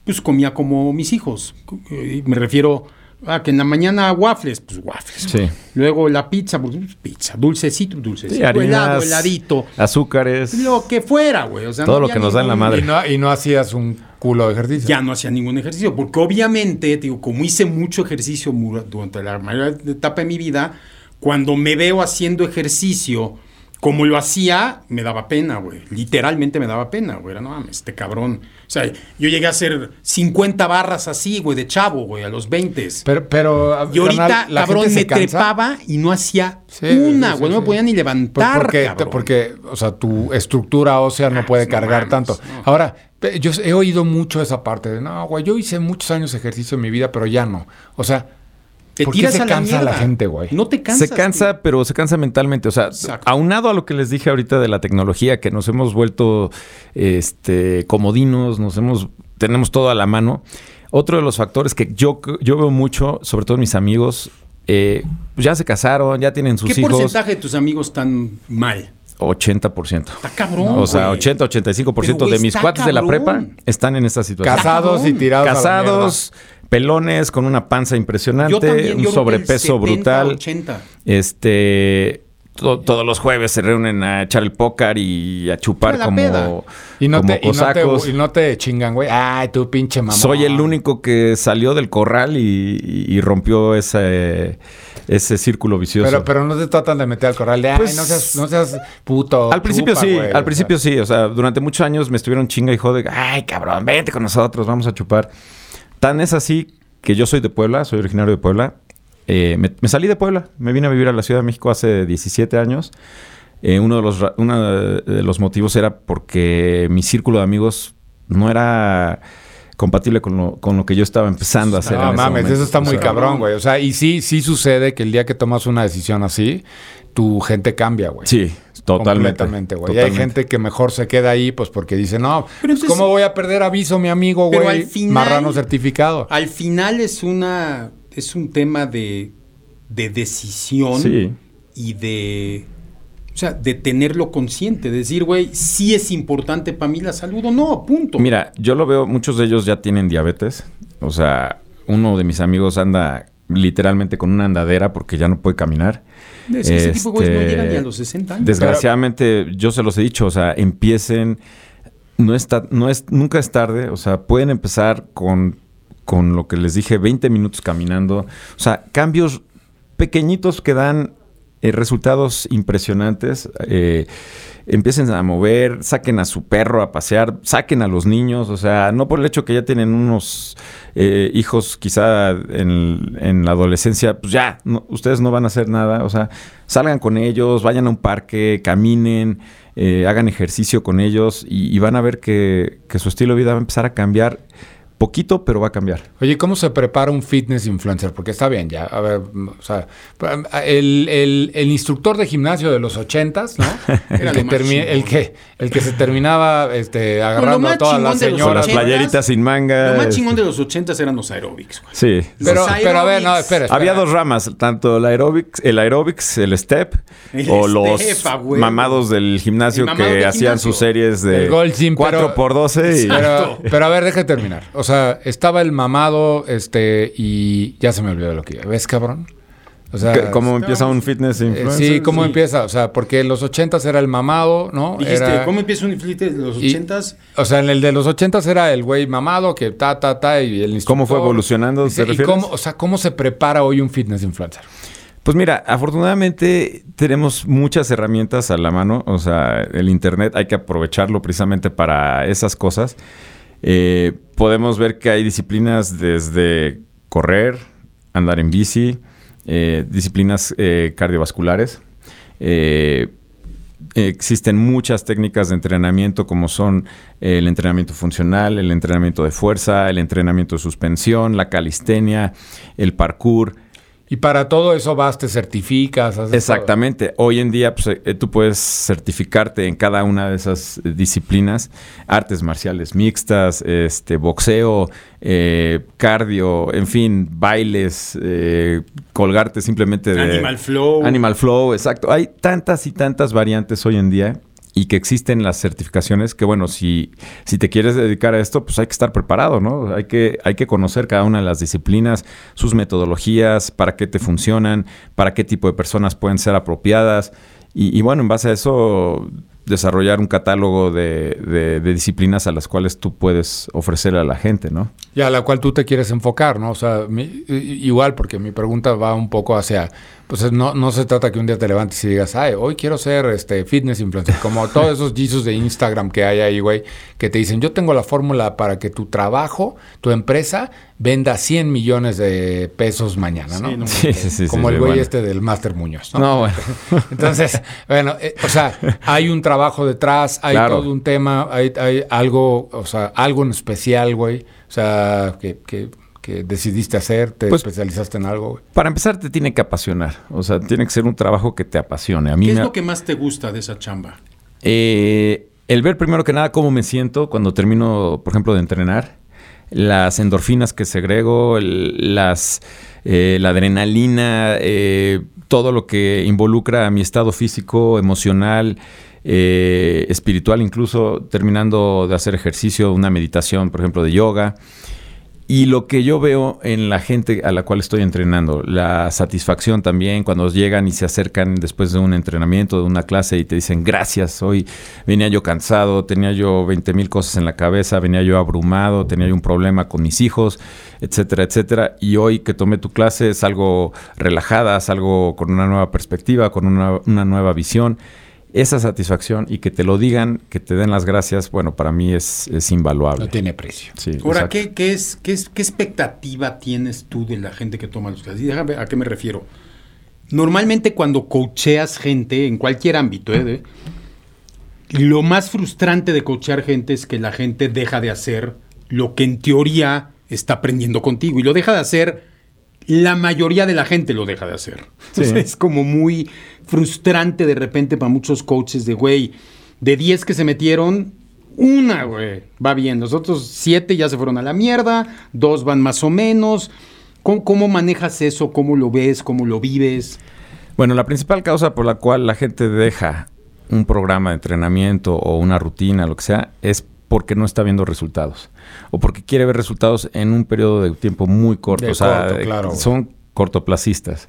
pues comía como mis hijos. Eh, Me refiero a que en la mañana waffles, pues waffles. Sí. Luego la pizza, pues pizza, dulcecito, dulcecito, Sí, harinas, helado, heladito. azúcares. Lo que fuera, güey. O sea, Todo no lo que nos da en la madre. Y no, y no hacías un culo de ejercicio. ya no hacía ningún ejercicio, porque obviamente, te digo, como hice mucho ejercicio durante la mayor etapa de mi vida, cuando me veo haciendo ejercicio como lo hacía, me daba pena, güey. Literalmente me daba pena, güey. Era, no mames, este cabrón. O sea, yo llegué a hacer 50 barras así, güey, de chavo, güey, a los 20. Pero, pero y ahorita, la cabrón, me cansa. trepaba y no hacía Sí, una, güey. sí, no me podía ni levantar, porque, cabrón. porque, o sea, tu estructura ósea no puede no cargar mames, tanto. no. Ahora, yo he oído mucho esa parte de, no, güey, yo hice muchos años de ejercicio en mi vida, pero ya no. O sea, te ¿por qué se a la cansa la gente, güey? No te cansas. se cansa, pero se cansa mentalmente. O sea, Exacto. aunado a lo que les dije ahorita de la tecnología, que nos hemos vuelto este, comodinos, nos hemos, tenemos todo a la mano. Otro de los factores que yo, yo veo mucho, sobre todo mis amigos, eh, ya se casaron, ya tienen sus ¿Qué hijos. porcentaje de tus amigos están mal? 80%. Está cabrón. o sea, güey. 80, 85% Pero, de mis cuates de la prepa están en esta situación. Casados y tirados. a la Casados, pelones, con una panza impresionante, Yo también, yo un sobrepeso 70, brutal. 80. Este. to- todos los jueves se reúnen a echar el póker y a chupar como, peda. Y no, como te, y, no te, y no te chingan, güey. Ay, tú pinche mamá. Soy el único que salió del corral y, y- y rompió ese, ese círculo vicioso. Pero, pero no te tratan de meter al corral de, ay, Pues- no seas, no seas puto. al principio chupa, sí, güey", o al principio sea. sí. O sea, durante muchos años me estuvieron chinga y jode. Ay, cabrón, vente con nosotros, vamos a chupar. Tan es así que yo soy de Puebla, soy originario de Puebla. Eh, me, me salí de Puebla, me vine a vivir a la Ciudad de México hace 17 años. Eh, uno, de los, uno de los motivos era porque mi círculo de amigos no era compatible con lo, con lo que yo estaba empezando a hacer. No mames, eso está O muy sea, cabrón, güey. O sea, y sí, sí sucede que el día que tomas una decisión así, tu gente cambia, güey. Sí, totalmente. Completamente, güey. Y hay gente que mejor se queda ahí, pues porque dice, no, Pero pues, entonces- ¿cómo voy a perder aviso, mi amigo, Pero güey? al final- Marrano certificado. Al final es una es un tema de, de decisión Sí. y de o sea, de tenerlo consciente, de decir, güey, sí es importante para mí la salud o no, punto. Mira, yo lo veo, muchos de ellos ya tienen diabetes. O sea, uno de mis amigos anda literalmente con una andadera porque ya no puede caminar. Es que ese tipo de no Este, llegan ni a los 60 años. Desgraciadamente, yo se los he dicho, o sea, empiecen, no está, no es, nunca es tarde, o sea, pueden empezar con, con lo que les dije, 20 minutos caminando, o sea, cambios pequeñitos que dan eh, resultados impresionantes. eh, empiecen a mover, saquen a su perro a pasear, saquen a los niños, o sea, no por el hecho que ya tienen unos eh, hijos quizá en, la adolescencia, pues ya, no- ustedes no van a hacer nada, o sea, salgan con ellos, vayan a un parque, caminen, hagan ejercicio con ellos y, van a ver que su estilo de vida va a empezar a cambiar poquito, pero va a cambiar. Oye, ¿cómo se prepara un fitness influencer? Porque está bien, ya, a ver, o sea, el, el- el instructor de gimnasio de los ochentas, ¿no? El, que termi- el que el que se terminaba este, agarrando a todas las Con las señoras. ochentas, playeritas sin manga. Lo más este, chingón de los 80 eran los aerobics, güey. Sí. Pero, pero a ver, no, espera, espera. Había dos ramas, tanto el aerobics, el aerobics, el step, El o los mamados del gimnasio mamado que del hacían gimnasio. sus series de El Gold Gym, 4 pero- por 12 y Pero, pero a ver, deja de terminar. O sea, estaba el mamado, este, y ya se me olvidó lo que iba. ¿Ves, cabrón? O sea, ¿Qué- ¿cómo empieza un fitness eh, influencer? sí, ¿cómo Sí. empieza? O sea, porque en los ochentas era el mamado, ¿no? Dijiste, Era- ¿cómo empieza un inflite de los y- 80s? O sea, en el de los ochentas era el güey mamado que ta, ta, ta, y el instructor. ¿Cómo fue evolucionando, te ¿Y refieres? cómo, o sea, cómo se prepara hoy un fitness influencer? Pues mira, afortunadamente tenemos muchas herramientas a la mano. O sea, el Internet hay que aprovecharlo precisamente para esas cosas. Eh, podemos ver que hay disciplinas desde correr, andar en bici, eh, disciplinas eh, cardiovasculares. Existen muchas técnicas de entrenamiento como son el entrenamiento funcional, el entrenamiento de fuerza, el entrenamiento de suspensión, la calistenia, el parkour. Y para todo eso vas, te certificas. haces Exactamente. Hoy en día pues, eh, tú puedes certificarte en cada una de esas eh, disciplinas, artes marciales mixtas, este, boxeo, eh, cardio, en fin, bailes, eh, colgarte simplemente de Animal Flow. Animal Flow, exacto. Hay tantas y tantas variantes hoy en día y que existen las certificaciones que bueno, si, si te quieres dedicar a esto, pues hay que estar preparado, ¿no? Hay que, hay que conocer cada una de las disciplinas, sus metodologías, para qué te funcionan, para qué tipo de personas pueden ser apropiadas. Y, bueno, en base a eso, desarrollar un catálogo de, de- disciplinas a las cuales tú puedes ofrecerle a la gente, ¿no? Y a la cual tú te quieres enfocar, ¿no? O sea, mi- igual, porque mi pregunta va un poco hacia, pues no, no se trata que un día te levantes y digas, ay, hoy quiero ser este fitness influencer, como todos esos Jesus de Instagram que hay ahí, güey, que te dicen, yo tengo la fórmula para que tu trabajo, tu empresa, venda 100 millones de pesos mañana, ¿no? Sí, no Sí, sí, como el güey bueno. este del Master Muñoz, ¿no? No, bueno. Entonces, bueno, eh, o sea, hay un trabajo detrás, hay Claro. todo un tema, hay, hay algo, o sea, algo en especial, güey. O sea, que, que, que decidiste hacer, te Pues- especializaste en algo. Para empezar, te tiene que apasionar. O sea, tiene que ser un trabajo que te apasione. A mí ¿Qué es me- lo que más te gusta de esa chamba? Eh, el ver primero que nada cómo me siento cuando termino, por ejemplo, de entrenar. las endorfinas que segrego, el- las, eh, la adrenalina, eh, todo lo que involucra a mi estado físico, emocional, eh, espiritual, incluso terminando de hacer ejercicio, una meditación, por ejemplo, de yoga. Y lo que yo veo en la gente a la cual estoy entrenando, la satisfacción también cuando llegan y se acercan después de un entrenamiento, de una clase y te dicen gracias, hoy venía yo cansado, tenía yo 20 mil cosas en la cabeza, venía yo abrumado, tenía yo un problema con mis hijos, etcétera, etcétera. Y hoy que tomé tu clase es algo relajada, es algo con una nueva perspectiva, con una, una nueva visión. Esa satisfacción y que te lo digan, que te den las gracias, bueno, para mí es, es invaluable. No tiene precio. Sí, Ahora. ¿qué, qué es, qué, es, ¿qué expectativa tienes tú de la gente que toma los clases? Y déjame a qué me refiero. Normalmente cuando coacheas gente en cualquier ámbito, ¿eh? de- lo más frustrante de coachear gente es que la gente deja de hacer lo que en teoría está aprendiendo contigo y lo deja de hacer. La mayoría de la gente lo deja de hacer. Sí. O sea, es como muy frustrante de repente para muchos coaches de, güey, de 10 que se metieron, una, güey, va bien. Los otros 7 ya se fueron a la mierda, dos van más o menos. ¿Cómo, cómo manejas eso? ¿Cómo lo ves? ¿Cómo lo vives? Bueno, la principal causa por la cual la gente deja un programa de entrenamiento o una rutina, lo que sea, es porque no está viendo resultados. O porque quiere ver resultados en un periodo de tiempo muy corto. De o sea, corto, eh, claro, son cortoplacistas.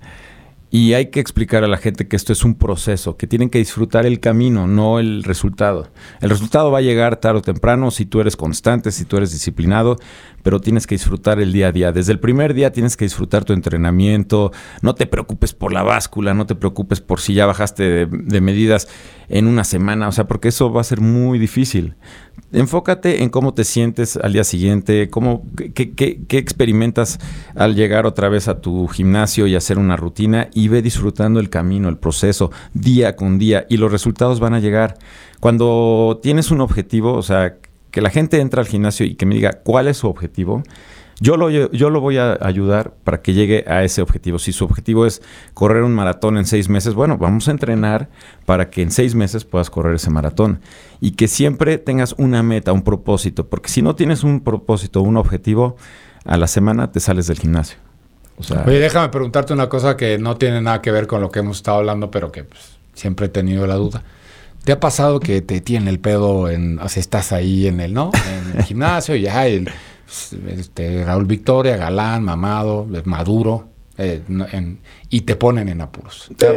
Y hay que explicar a la gente que esto es un proceso, que tienen que disfrutar el camino, no el resultado. El resultado va a llegar tarde o temprano si tú eres constante, si tú eres disciplinado, pero tienes que disfrutar el día a día. Desde el primer día tienes que disfrutar tu entrenamiento, no te preocupes por la báscula, no te preocupes por si ya bajaste de, de medidas en una semana, o sea, porque eso va a ser muy difícil. Enfócate en cómo te sientes al día siguiente, cómo, qué, qué- qué experimentas al llegar otra vez a tu gimnasio y hacer una rutina y ve disfrutando el camino, el proceso, día con día y los resultados van a llegar. Cuando tienes un objetivo, o sea, que la gente entra al gimnasio y que me diga cuál es su objetivo, yo lo, yo lo voy a ayudar para que llegue a ese objetivo. Si su objetivo es correr un maratón en seis meses, bueno, vamos a entrenar para que en seis meses puedas correr ese maratón. Y que siempre tengas una meta, un propósito. Porque si no tienes un propósito, un objetivo, a la semana te sales del gimnasio. O sea, Oye, déjame preguntarte una cosa que no tiene nada que ver con lo que hemos estado hablando, pero que pues, siempre he tenido la duda. ¿Te ha pasado que te tiene el pedo en, o sea, estás ahí en el, ¿no? En el gimnasio y ya el, este, Raúl Victoria, galán, mamado, maduro, eh, no- en- y te ponen en apuros? ¿Te ha-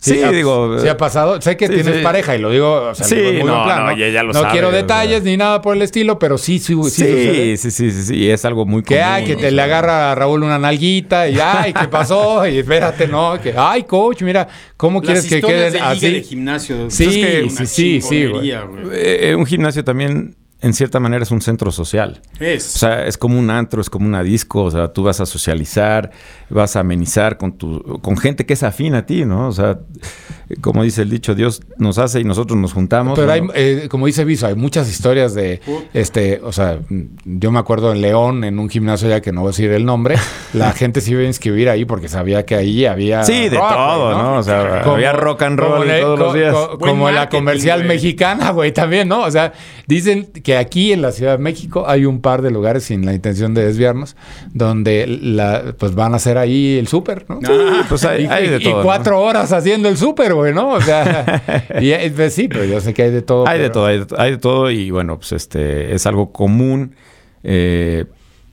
Sí, ha- digo, ¿Sí ha pasado? Sé que sí, tienes sí. pareja y lo digo, o sea, Sí, digo muy buen no, plan, no, ya- ya lo No sabe, quiero detalles ni nada por el estilo, pero sí, sí, sí, sí, sí, sí, sí, sí, es algo muy Que, común. ay, que o te sea. le agarra a Raúl una nalguita y ay, ¿qué pasó? Y espérate, no, que ay, coach, mira, ¿cómo quieres que queden de liga de así? gimnasio. Sí, pues es que sí, sí, sí. Eh, un gimnasio también, en cierta manera, es un centro social. Es. O sea, es como un antro, es como una disco, o sea, tú vas a socializar, vas a amenizar con tu, con gente que es afín a ti, ¿no? O sea, como dice el dicho, Dios nos hace y nosotros nos juntamos. Pero hay, eh, como dice Viso, hay muchas historias de, este, o sea, yo me acuerdo en León, en un gimnasio ya que no voy a decir el nombre, la gente se iba a inscribir ahí porque sabía que ahí había Sí, de rock, todo, ¿no? O sea, había rock and roll como le- todos los co- días. co- Buen como la comercial mexicana, güey, también, ¿no? O sea, dicen que aquí en la Ciudad de México hay un par de lugares sin la intención de desviarnos, donde la, pues van a hacer ahí el súper, ¿no? Ah, pues hay, y, hay de y todo. ¿no? cuatro horas haciendo el súper, güey, ¿no? O sea, y, eh, pues sí, pero yo sé que hay de todo. Hay de todo, hay de, hay de todo y bueno, pues este es algo común. eh,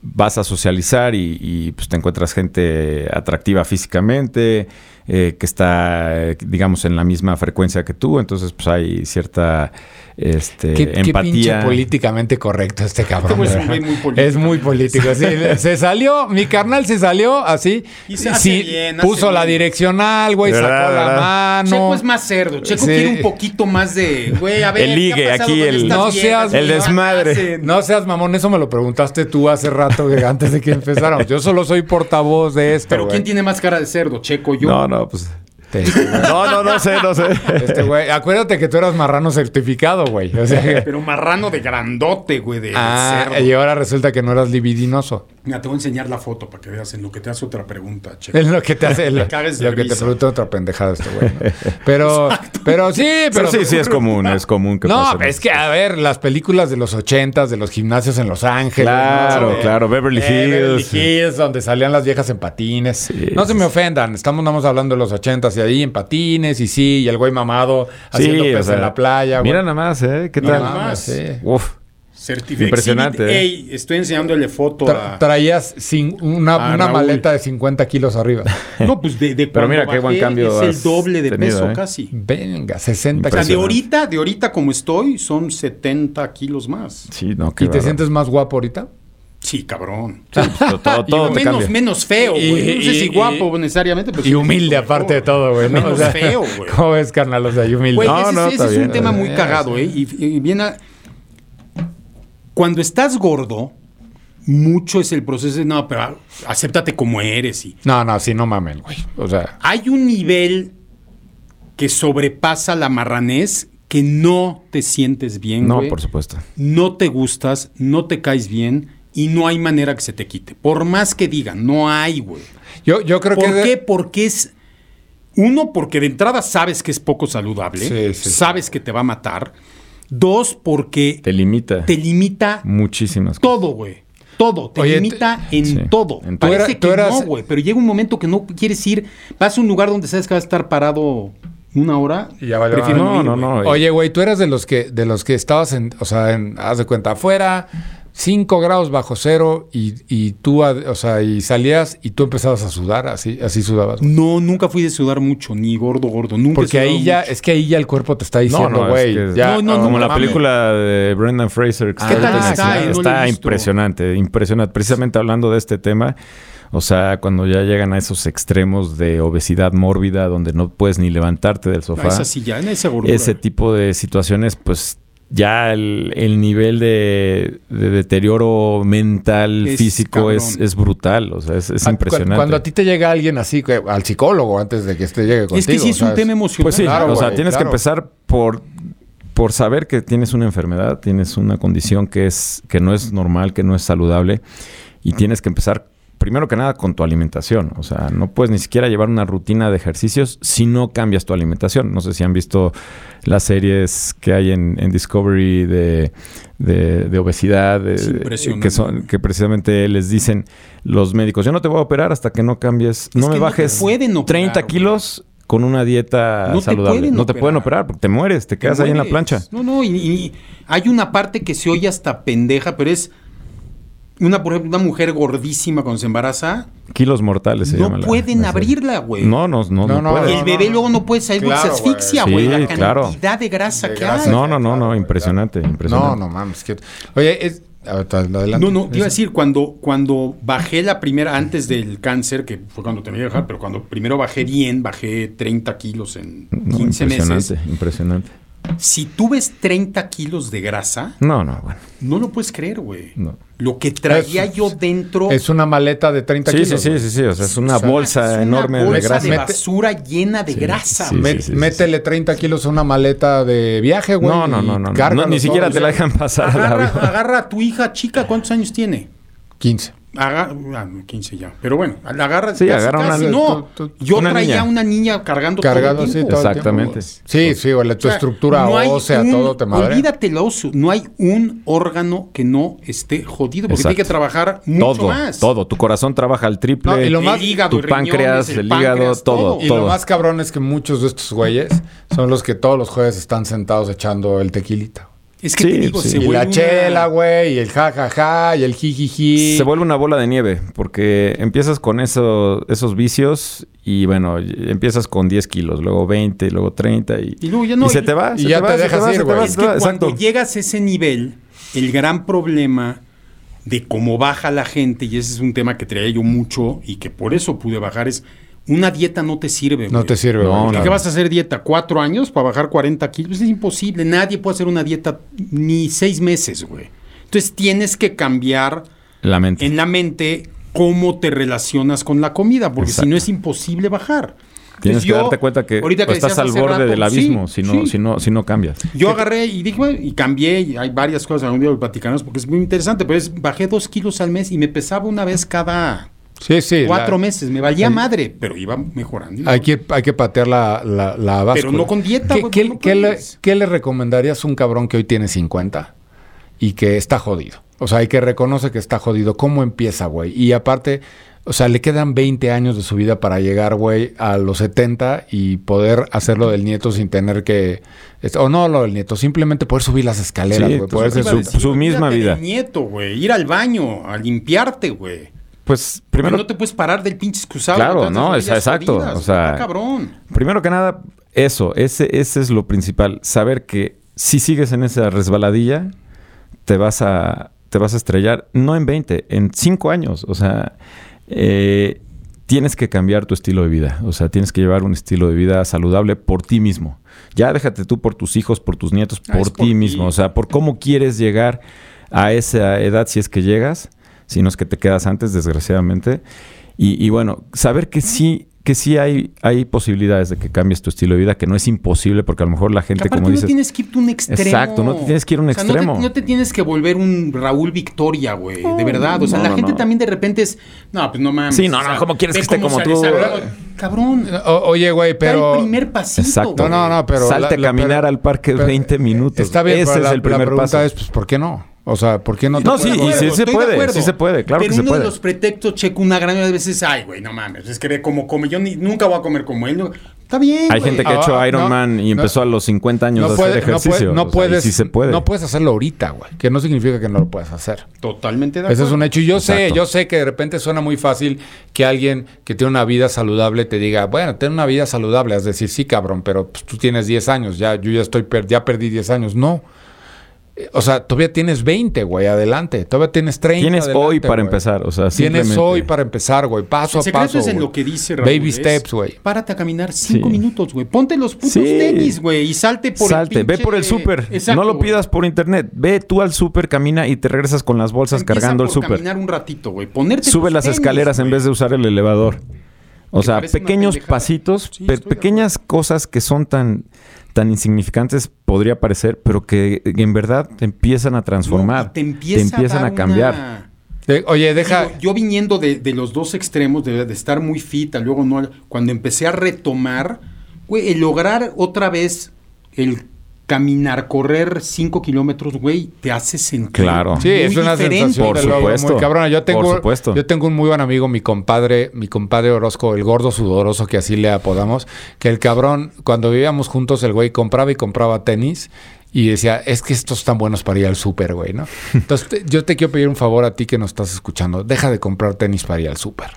vas a socializar y, y, pues te encuentras gente atractiva físicamente, eh, que está, eh, digamos, en la misma frecuencia que tú, entonces pues hay cierta este, Qué, qué pinche empatía. políticamente correcto este cabrón. Este es muy político. Es muy político. sí. se salió, mi carnal se salió así. Y se hace sí, bien, hace puso la direccional, güey, sacó ¿Verdad, la verdad? mano. Checo es más cerdo. Checo Sí. quiere un poquito más de. Güey, a ver. El ¿qué ligue, aquí el- No seas- el desmadre. No seas mamón, eso me lo preguntaste tú hace rato, antes de que empezáramos. Yo solo soy portavoz de esto. Pero. ¿quién tiene más cara de cerdo? Checo, yo. No, no, pues Este güey. No, no, no sé, no sé. Este güey, acuérdate que tú eras marrano certificado, güey. O sea que- Pero marrano de grandote, güey, de, Ah, cerdo. y ahora resulta que no eras libidinoso. Mira, te voy a enseñar la foto para que veas en lo que te hace otra pregunta, che. Es lo que te hace, lo, Te cagues de lo que te pregunta otra pendejada este güey. ¿no? Pero, pero sí, Pero pero, sí, sí es común, es común que No, pase. es que, a ver, las películas de los ochentas, de los gimnasios en Los Ángeles. Claro, ¿no? claro, Beverly Eh, Beverly Hills. Hills, donde salían las viejas en patines. Sí, no se me ofendan, estamos nada más hablando de los ochentas y ahí en patines y sí, y el güey mamado haciendo Sí, o pez sea, en la playa. güey. Mira nada más, ¿eh? ¿Qué Mira tal? nada más. Uf. Certificado. Impresionante, ¿eh? Ey, estoy enseñándole foto Tra- a... traías sin una, A una maleta de 50 kilos arriba. No, pues de, de Pero mira qué buen cambio Es el doble de tenido, peso ¿eh? casi. Venga, 60 O sea, de kilos. ahorita, de ahorita como estoy, son 70 kilos más. Sí, no, qué ¿Y te sientes más guapo ahorita? Sí, cabrón. Sí, pues, todo, todo, te menos, menos feo, güey. No sé si guapo necesariamente, pero Y humilde aparte de todo, güey. ¿no? Menos O sea, feo, güey. ¿Cómo ves, carnal? O sea, y humilde. Güey, No, ese, no, ese es un bien. tema muy cagado. ¿eh? Y, y viene a- Cuando estás gordo, mucho es el proceso de, no, pero acéptate como eres. Y No, no, sí, no mamen, güey. O sea, hay un nivel que sobrepasa la marranés que no te sientes bien, No, güey. por supuesto. no te gustas, no te caes bien y no hay manera que se te quite. Por más que digan, no hay, güey. yo, yo creo ¿Por que... qué? Porque es... Uno, porque de entrada sabes que es poco saludable, Sí, sí, sabes que te va a matar. Dos, porque Te limita te limita muchísimas cosas. todo, güey. Todo, te Oye, limita en sí, todo. en todo. Parece Tú que era- tú no, eras- güey, pero llega un momento que no quieres ir, vas a un lugar donde sabes que vas a estar parado una hora. Y ya ir, No, no, güey. no. Oye, güey, tú eras de los que de los que estabas en, o sea, en, haz de cuenta, afuera, 5 grados bajo cero y, y tú, o sea, y salías y tú empezabas a sudar, así, así sudabas. güey. No, nunca fui de sudar mucho, ni gordo, gordo. Nunca Porque ahí ya, mucho. es que ahí ya el cuerpo te está No, diciendo, no, güey, es que- ya, No, no, no, Como la película de Brendan Fraser. que ¿Qué está. No impresionante, impresionante. Precisamente hablando de este tema, o sea, cuando ya llegan a esos extremos de obesidad mórbida, donde no puedes ni levantarte del Ah, sofá, esa en esa gordura. ese tipo de situaciones, pues ya el, el nivel de, de deterioro mental, Es físico, es, es brutal. O sea, es, es Ah, cu- impresionante. Cuando a ti te llega alguien así, que- al psicólogo antes de que este llegue contigo. Es que sí es un tema emocional. Pues sí, Claro, o sea, güey, tienes claro. que empezar por, por saber que tienes una enfermedad, tienes una condición que, es, que no es normal, que no es saludable, y tienes que empezar primero que nada con tu alimentación. O sea, no puedes ni siquiera llevar una rutina de ejercicios si no cambias tu alimentación. No sé si han visto las series que hay en, en Discovery de, de- de obesidad, de- que, son, que precisamente les dicen los médicos, yo no te voy a operar hasta que no cambies, no me no bajes pueden operar, 30 güey. kilos con una dieta No saludable. no te pueden operar. porque te mueres, te Te quedas ahí en la plancha. No, no, y, y hay una parte que se oye hasta pendeja, pero es una, por ejemplo, una mujer gordísima cuando se embaraza, Kilos mortales se no llama la- pueden la abrirla, güey. No, no, no, No, no, no, puede. el bebé luego no puede salir porque se Claro, güey. asfixia, Sí, güey. la claro. cantidad de grasa De que grasa. hay. No, no, no, Claro, no, güey, impresionante, No, impresionante. no mames. que- Oye, es... adelante. No, no, te iba a decir, cuando, cuando bajé la primera, antes del cáncer, que fue cuando tenía que dejar, pero cuando primero bajé bien, bajé 30 kilos en No, 15 impresionante, meses. impresionante. Si tú ves 30 kilos de grasa, No, no, bueno. no lo puedes creer, güey. No. Lo que traía Es- yo dentro Es una maleta de 30 Sí, kilos. sí, sí, sí, sí, o sea, es una es bolsa es una enorme bolsa de grasa. de basura llena de Sí, grasa. sí, güey. Me- sí, sí, métele 30 kilos a una maleta de viaje, güey. No, no, no, no, no, ni siquiera todo, te la o sea, dejan pasar Agarra, agarra a tu hija chica, ¿cuántos años tiene? 15. Aga- ah, 15 ya. Pero bueno, la agarra. Sí, agarra una- No, tú- tú- yo una traía niña. una niña cargando Cargado todo el así tiempo. todo el Exactamente. Sí, sí, güey, tu O sea, estructura no hay ósea, un- todo te madre. Olvídate lo oso. No hay un órgano que no esté jodido porque Exacto. tiene que trabajar mucho Todo, más. todo. Tu corazón trabaja al triple. No, y lo El más- hígado, tu el páncreas, el, hígado, páncreas, todo, Y todo. lo más cabrón es que muchos de estos güeyes son los que todos los jueves están sentados echando el tequilita. Es que Sí, te digo, sí. se Y vuelve la chela, güey, y el jajaja, y el jijiji. Se vuelve una bola de nieve porque empiezas con eso, esos vicios y bueno, empiezas con 10 kilos, luego 20, luego 30 y, Y luego ya no, y se te va. y se ya te dejas ir, güey. Es que cuando llegas a ese nivel, el gran problema de cómo baja la gente, y ese es un tema que traía yo mucho y que por eso pude bajar, es una dieta no te sirve. No güey. te sirve, No, no. ¿Qué vas a hacer dieta? ¿Cuatro años para bajar 40 kilos? Es imposible. Nadie puede hacer una dieta ni seis meses, güey. Entonces tienes que cambiar La mente. en la mente cómo te relacionas con la comida, porque si no es imposible bajar. Tienes que yo, darte cuenta que, ahorita que estás decías al borde rato, del sí, abismo si, no, sí. si, no, si no cambias. Yo agarré y dije, bueno, y cambié, y hay varias cosas, algún día lo platicamos porque es muy interesante, pero es, bajé dos kilos al mes y me pesaba una vez cada Sí, sí. cuatro la- meses, me valía el- madre, pero iba mejorando. Hay que, hay que patear la, la, la báscula. no con dieta, ¿Qué, güey, qué- no qué le, qué le recomendarías a un cabrón que hoy tiene 50 y que está jodido? O sea, y que reconoce que está jodido. ¿Cómo empieza, güey? Y aparte, o sea, le quedan 20 años de su vida para llegar, güey, a los 70 y poder hacerlo del nieto sin tener que... O no lo del nieto, simplemente poder subir las escaleras, Sí, güey. pues, a su- su misma vida. del nieto, güey, ir al baño, a limpiarte, güey. Pues Primero no te puedes parar del pinche excusado. Claro, no, es- exacto, o sea- está cabrón. primero que nada, eso, ese, ese es lo principal. Saber que si sigues en esa resbaladilla, te vas a, te vas a estrellar, no en 20, en 5 años. O sea, eh, tienes que cambiar tu estilo de vida. O sea, tienes que llevar un estilo de vida saludable por ti mismo. Ya déjate tú por tus hijos, por tus nietos, Ah, por es ti por ti. mismo. O sea, por cómo quieres llegar a esa edad si es que llegas, si no es que te quedas antes, desgraciadamente. Y, y bueno, saber que sí, que sí hay, hay posibilidades de que cambies tu estilo de vida, que no es imposible, porque a lo mejor la gente, Que como no dices. tienes que irte a un extremo. Exacto, no te tienes que ir a un O sea, no te- extremo. No te, tienes que volver un Raúl Victoria, güey. de verdad. O sea, no, la no, gente no. también de repente es. No, pues no mames. Sí, no, o no, sea, ¿cómo quieres que esté como tú? Cabrón. O- oye, güey, Da pero... el primer pasito. Exacto. No, no, no, pero... Salte la- a caminar pero- al parque pero- 20 minutos. Está bien, Ese pero es la, el primer la pregunta paso. es, pues, ¿por qué no? O sea, ¿por qué no? te No, sí, y sí se puede, sí se puede, claro Pero que se uno puede. de los pretextos, Checo, una gran mayoría de veces, ay, güey, no mames, es que ve como come, yo ni, nunca voy a comer como él. no". Está bien, Hay güey. gente que ha Ah, hecho no, Ironman y no. empezó a los 50 años No, a puede- hacer no, ejercicio. puede- no O sea, y puedes, sí se puede. no puedes hacerlo ahorita, güey. Que no significa que no lo puedas hacer. Totalmente de Ese acuerdo. es un hecho. Y yo sé, yo sé que de repente suena muy fácil que alguien que tiene una vida saludable te diga, bueno, ten una vida saludable. Es decir, sí, cabrón, pero pues, tú tienes 10 años, ya, yo ya estoy, per- ya perdí 10 años. No. O sea, todavía tienes 20, güey, adelante. Todavía tienes 30. Tienes adelante, hoy para güey. empezar, o sea, Tienes simplemente- hoy para empezar, güey, paso El a secreto paso. es en güey. lo que dice Raúl. Baby steps, güey. Párate a caminar cinco Sí. minutos, güey. Ponte los putos Sí. tenis, güey, y salte por Salte, el ve pinche- por el súper. No lo pidas por internet. Ve tú al súper, camina y te regresas con las bolsas Empieza cargando el súper. caminar un ratito, güey. Ponerte Sube tus las tenis, escaleras en vez de usar el elevador. O sea, pequeños pasitos, Sí, pe- pequeñas cosas que son tan, tan insignificantes, podría parecer, pero que en verdad te empiezan a transformar. No, te empieza empiezan dar a cambiar. una- De- oye, deja. Digo, yo viniendo de, de los dos extremos, de, de estar muy fit, a luego no, cuando empecé a retomar, güey, el lograr otra vez el caminar, correr 5 kilómetros, güey, te hace sentir Claro. Sí, muy es una diferente. sensación Por de supuesto, muy cabrona. Yo tengo, por supuesto. yo tengo un muy buen amigo, mi compadre, mi compadre Orozco, el gordo sudoroso, que así le apodamos, que el cabrón, cuando vivíamos juntos, el güey compraba y compraba tenis y decía, es que estos están buenos para ir al súper, güey, ¿no? Entonces, te- yo te quiero pedir un favor a ti que nos estás escuchando. Deja de comprar tenis para ir al súper.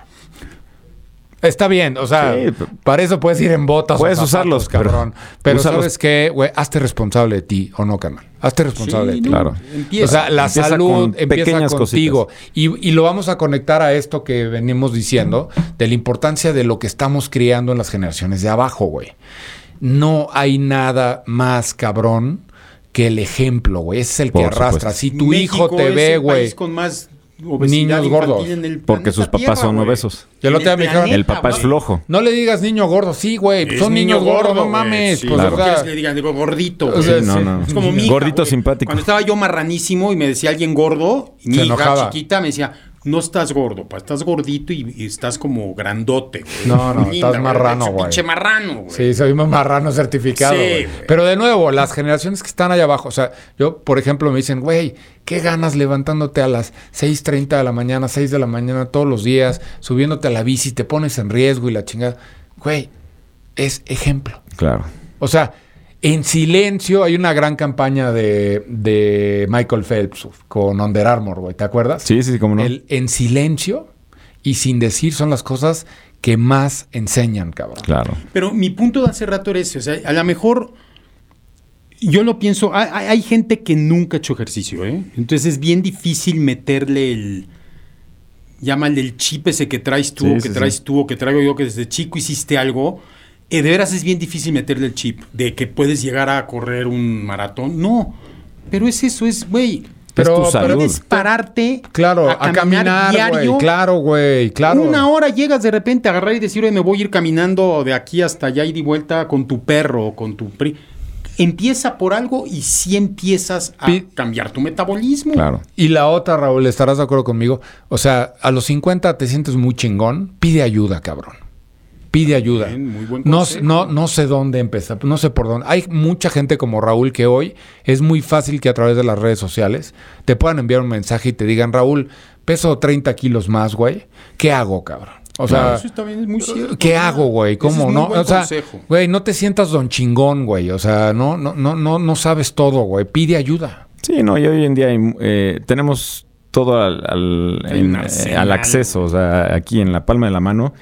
Está bien, o sea, Sí, para eso puedes ir en botas. o Puedes zapatos, usarlos, cabrón. Pero. ¿sabes qué, güey? Hazte responsable de ti, ¿o no, canal? Hazte responsable Sí, de ti. Claro. empieza. O sea, la Empieza salud con empieza pequeñas contigo. Y, y lo vamos a conectar a esto que venimos diciendo, de la importancia de lo que estamos criando en las generaciones de abajo, güey. No hay nada más cabrón que el ejemplo, güey. Ese es el que Por arrastra. supuesto. Si tu México hijo te es ve, güey. con más Niños gordos. en el Porque sus papás Tierra, son güey. obesos. Yo lo te El papá es flojo. No le digas niño gordo. Sí, güey. Es Son niño niños gordos, no mames. sí. Pues, Claro. o sea, ¿Quieres que le digan? Digo, gordito, O güey. sea, Sí, no, no. Es como mi hija, Gordito simpático. Cuando estaba yo marranísimo y me decía alguien gordo, y mi hija chiquita me decía, no estás gordo, pa, estás gordito y, y estás como grandote. güey. No, no, Linda, estás marrano, güey. Pinche marrano, güey. Sí, soy un marrano certificado. Sí, güey. güey. Pero de nuevo, las generaciones que están allá abajo, o sea, yo, por ejemplo, me dicen, güey, ¿qué ganas levantándote a las 6.30 de la mañana, 6 de la mañana todos los días, subiéndote a la bici, te pones en riesgo y la chingada? Güey, es ejemplo. Claro. O sea, en silencio hay una gran campaña de, de Michael Phelps con Under Armour, güey, ¿te acuerdas? Sí, sí, cómo no. El en silencio y sin decir son las cosas que más enseñan, cabrón. Claro. Pero mi punto de hace rato era ese. O sea, a lo mejor yo lo pienso. Hay, hay- hay gente que nunca ha hecho ejercicio, ¿eh? Entonces es bien difícil meterle el. Llámale el chip ese que traes tú, Sí, o que sí, traes sí. tú, o que traigo yo, que desde chico hiciste algo. Eh, de veras es bien difícil meterle el chip de que puedes llegar a correr un maratón. No. Pero es eso, es, güey. Pero, pero. Puedes pararte claro, a, caminar, diario. güey. Claro, güey, claro. Una hora llegas de repente a agarrar y decir, oye, me voy a ir caminando de aquí hasta allá y de vuelta con tu perro o con tu pri. Empieza por algo y sí empiezas a cambiar tu metabolismo. Claro. Y la otra, Raúl, estarás de acuerdo conmigo. O sea, a los 50 te sientes muy chingón. Pide ayuda, cabrón. Pide ayuda. Bien, muy buen no, consejo. no, no sé dónde empezar, no sé por dónde. Hay mucha gente como Raúl que hoy es muy fácil que a través de las redes sociales te puedan enviar un mensaje y te digan, Raúl, peso 30 kilos más, güey. ¿Qué hago, cabrón? O sea, Claro, eso también es muy cierto. ¿Qué ¿no? hago, güey? ¿Cómo es no? buen O sea, consejo. güey, no te sientas don chingón, güey. O sea, no, no, no, no, no sabes todo, güey. Pide ayuda. Sí, no, y hoy en día hay, eh, tenemos todo al, al- en, eh, al acceso, o sea, aquí en la palma de la mano.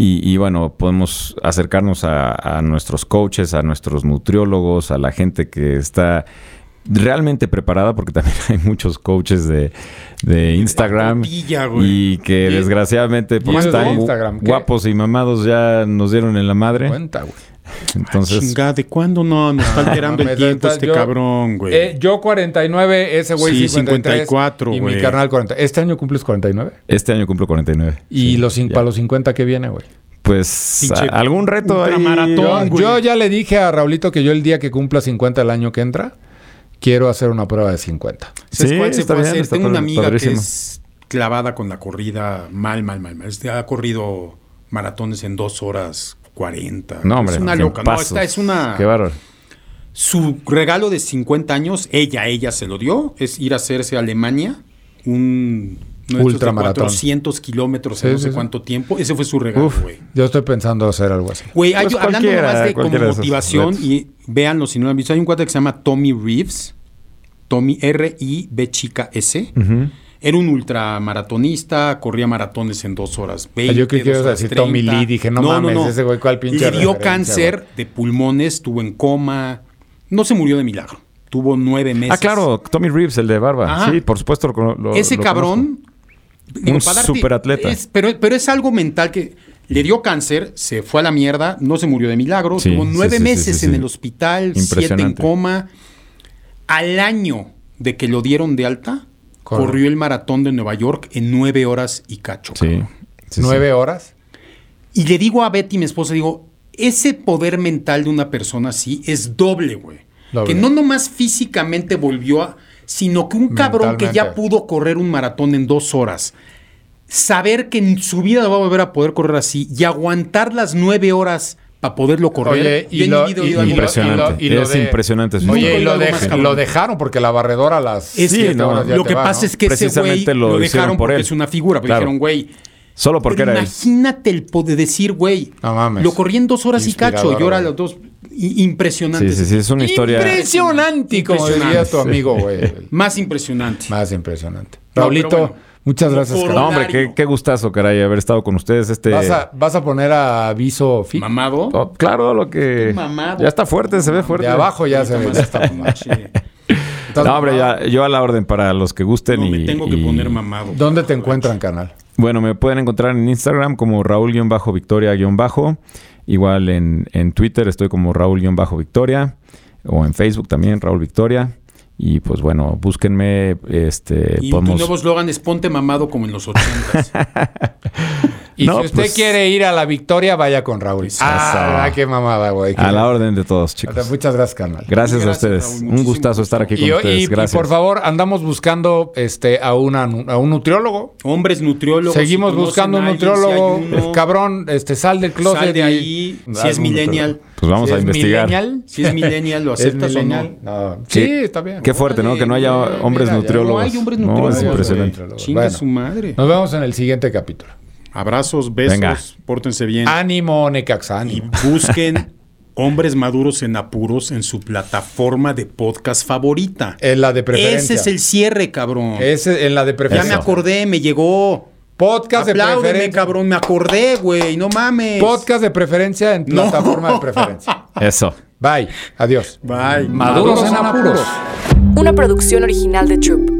Y, y bueno, podemos acercarnos a, a nuestros coaches, a nuestros nutriólogos, a la gente que está realmente preparada, porque también hay muchos coaches de, de Instagram y que desgraciadamente por ¿Y eso de estar guapos y mamados ya nos dieron en la madre. Cuenta, güey. Entonces, Chinga, ¿de cuándo no? Nos está alterando el tiempo este yo- cabrón, güey. Eh, yo 49, ese güey Sí, 53. 54, Y mi carnal 40. ¿Este año cumples 49? este año cumplo 49. Y Sí, los, ya. para los 50 que viene, güey. Pues Pinche algún reto ahí. ultramaratón, Yo, güey. yo ya le dije a Raulito que yo el día que cumpla 50 el año que entra, quiero hacer una prueba de 50. ¿Sabes Sí, cuál se está puede bien, hacer? está Tengo una amiga padrísimo. que es clavada con la corrida mal, mal, mal, mal. Este, ha corrido maratones en dos horas 40. No, hombre. Es una loca. No, esta es una... Qué bárbaro. Su regalo de 50 años, ella, ella se lo dio, es ir a hacerse a Alemania un... Ultramaratón. 400 kilómetros Sí, no sé sí. cuánto tiempo. Ese fue su regalo, güey. yo estoy pensando hacer algo así. Güey, Pues hablando nomás de como de motivación y véanlo si no lo han visto, hay un cuate que se llama Tommy Reeves, Tommy R-I-B chica S. Ujú. Era un ultramaratonista, corría maratones en dos horas 20. Yo creí que ibas dos a horas decir Tommy 30. Lee, dije, no mames, ese güey, ¿cuál pinche Le dio cáncer güey? de pulmones, estuvo en coma, no se murió de milagro, tuvo nueve meses. Ah, claro, Tommy Reeves, el de barba. Ajá. Sí, por supuesto. Lo, lo- Ese lo cabrón. Un superatleta. es- pero, pero es algo mental que le dio cáncer, se fue a la mierda, no se murió de milagro, Sí, tuvo nueve sí, sí, meses sí, en sí. el hospital, siete en coma. Al año de que lo dieron de alta, Corre. corrió el maratón de Nueva York en nueve horas y cacho. Sí. ¿Nueve horas? Y le digo a Betty, mi esposa, digo, ese poder mental de una persona así es doble, güey. Doble. Que no nomás físicamente volvió a... Sino que un cabrón que ya pudo correr un maratón en dos horas, saber que en su vida va a volver a poder correr así y aguantar las nueve horas para poderlo correr. Oye, y lo- y- Impresionante. cabrón. y lo es de- impresionante. su Oye, Oye, historia. y lo, dejaron porque la barredora a las Es que lo que va, pasa ¿no? es que ese güey Precisamente lo, dejaron por porque él. es una figura. Pero Claro. dijeron, güey, Solo porque Pero era él. imagínate el poder decir, güey. No mames. Lo corrí en dos horas y cacho. Y ahora los dos. Impresionante. Sí, sí, sí, es una historia. Impresionante, como diría Impresionante. tu amigo, güey. Más impresionante. Más impresionante. Bueno. Muchas gracias. Carnal. No, hombre, qué, qué gustazo, caray, haber estado con ustedes. Este, ¿Vas, a, vas a poner a aviso fit? Mamado. Oh, claro, lo que. Mamado. Ya está fuerte, se ve fuerte. De abajo ya se ve. ¿Estás No, hombre, ya, yo a la orden para los que gusten. No, y, me tengo que y- poner mamado. ¿Dónde te encuentran, canal? Bueno, me pueden encontrar en Instagram como Raúl-Victoria-Bajo. Igual en, en Twitter estoy como Raúl-Victoria. O en Facebook también, Raúl Victoria. Y pues bueno, búsquenme. Este, Y tu podemos- nuevo eslogan es ponte mamado como en los ochentas. Y No, si usted pues- quiere ir a la victoria, vaya con Raúl. Eso. Ah, qué mamada, güey. A la orden de todos, chicos. Muchas gracias, canal. Gracias, a Gracias, ustedes. Raúl. Un gustazo estar aquí con Y, ustedes. y- y Gracias. por favor, andamos buscando este, a, una, a un nutriólogo. Hombres nutriólogos. Seguimos si buscando un alguien, nutriólogo. si Cabrón, este, sal del closet. Sal de y- ahí. Si es millennial. Pues vamos Si a es investigar. millennial. Si es millennial, ¿lo ¿Es aceptas o no? No. Sí, está bien. Qué fuerte, ¿no? Que no haya hombres nutriólogos. No hay hombres No, nutriólogos. es güey. impresionante. Chinga su madre. Nos vemos en el siguiente capítulo. Abrazos, besos. Venga. Pórtense bien. Ánimo, Necaxa, Y busquen Hombres Maduros en Apuros en su plataforma de podcast favorita. En la de preferencia. Ese es el cierre, cabrón. Ese en la de ya preferencia. me acordé, me llegó. Podcast de Apláudeme, preferencia. cabrón, me acordé, güey, no mames. Podcast de preferencia en No. plataforma de preferencia. Eso. Bye. Adiós. Bye. Maduros en apuros. Una producción original de Troop.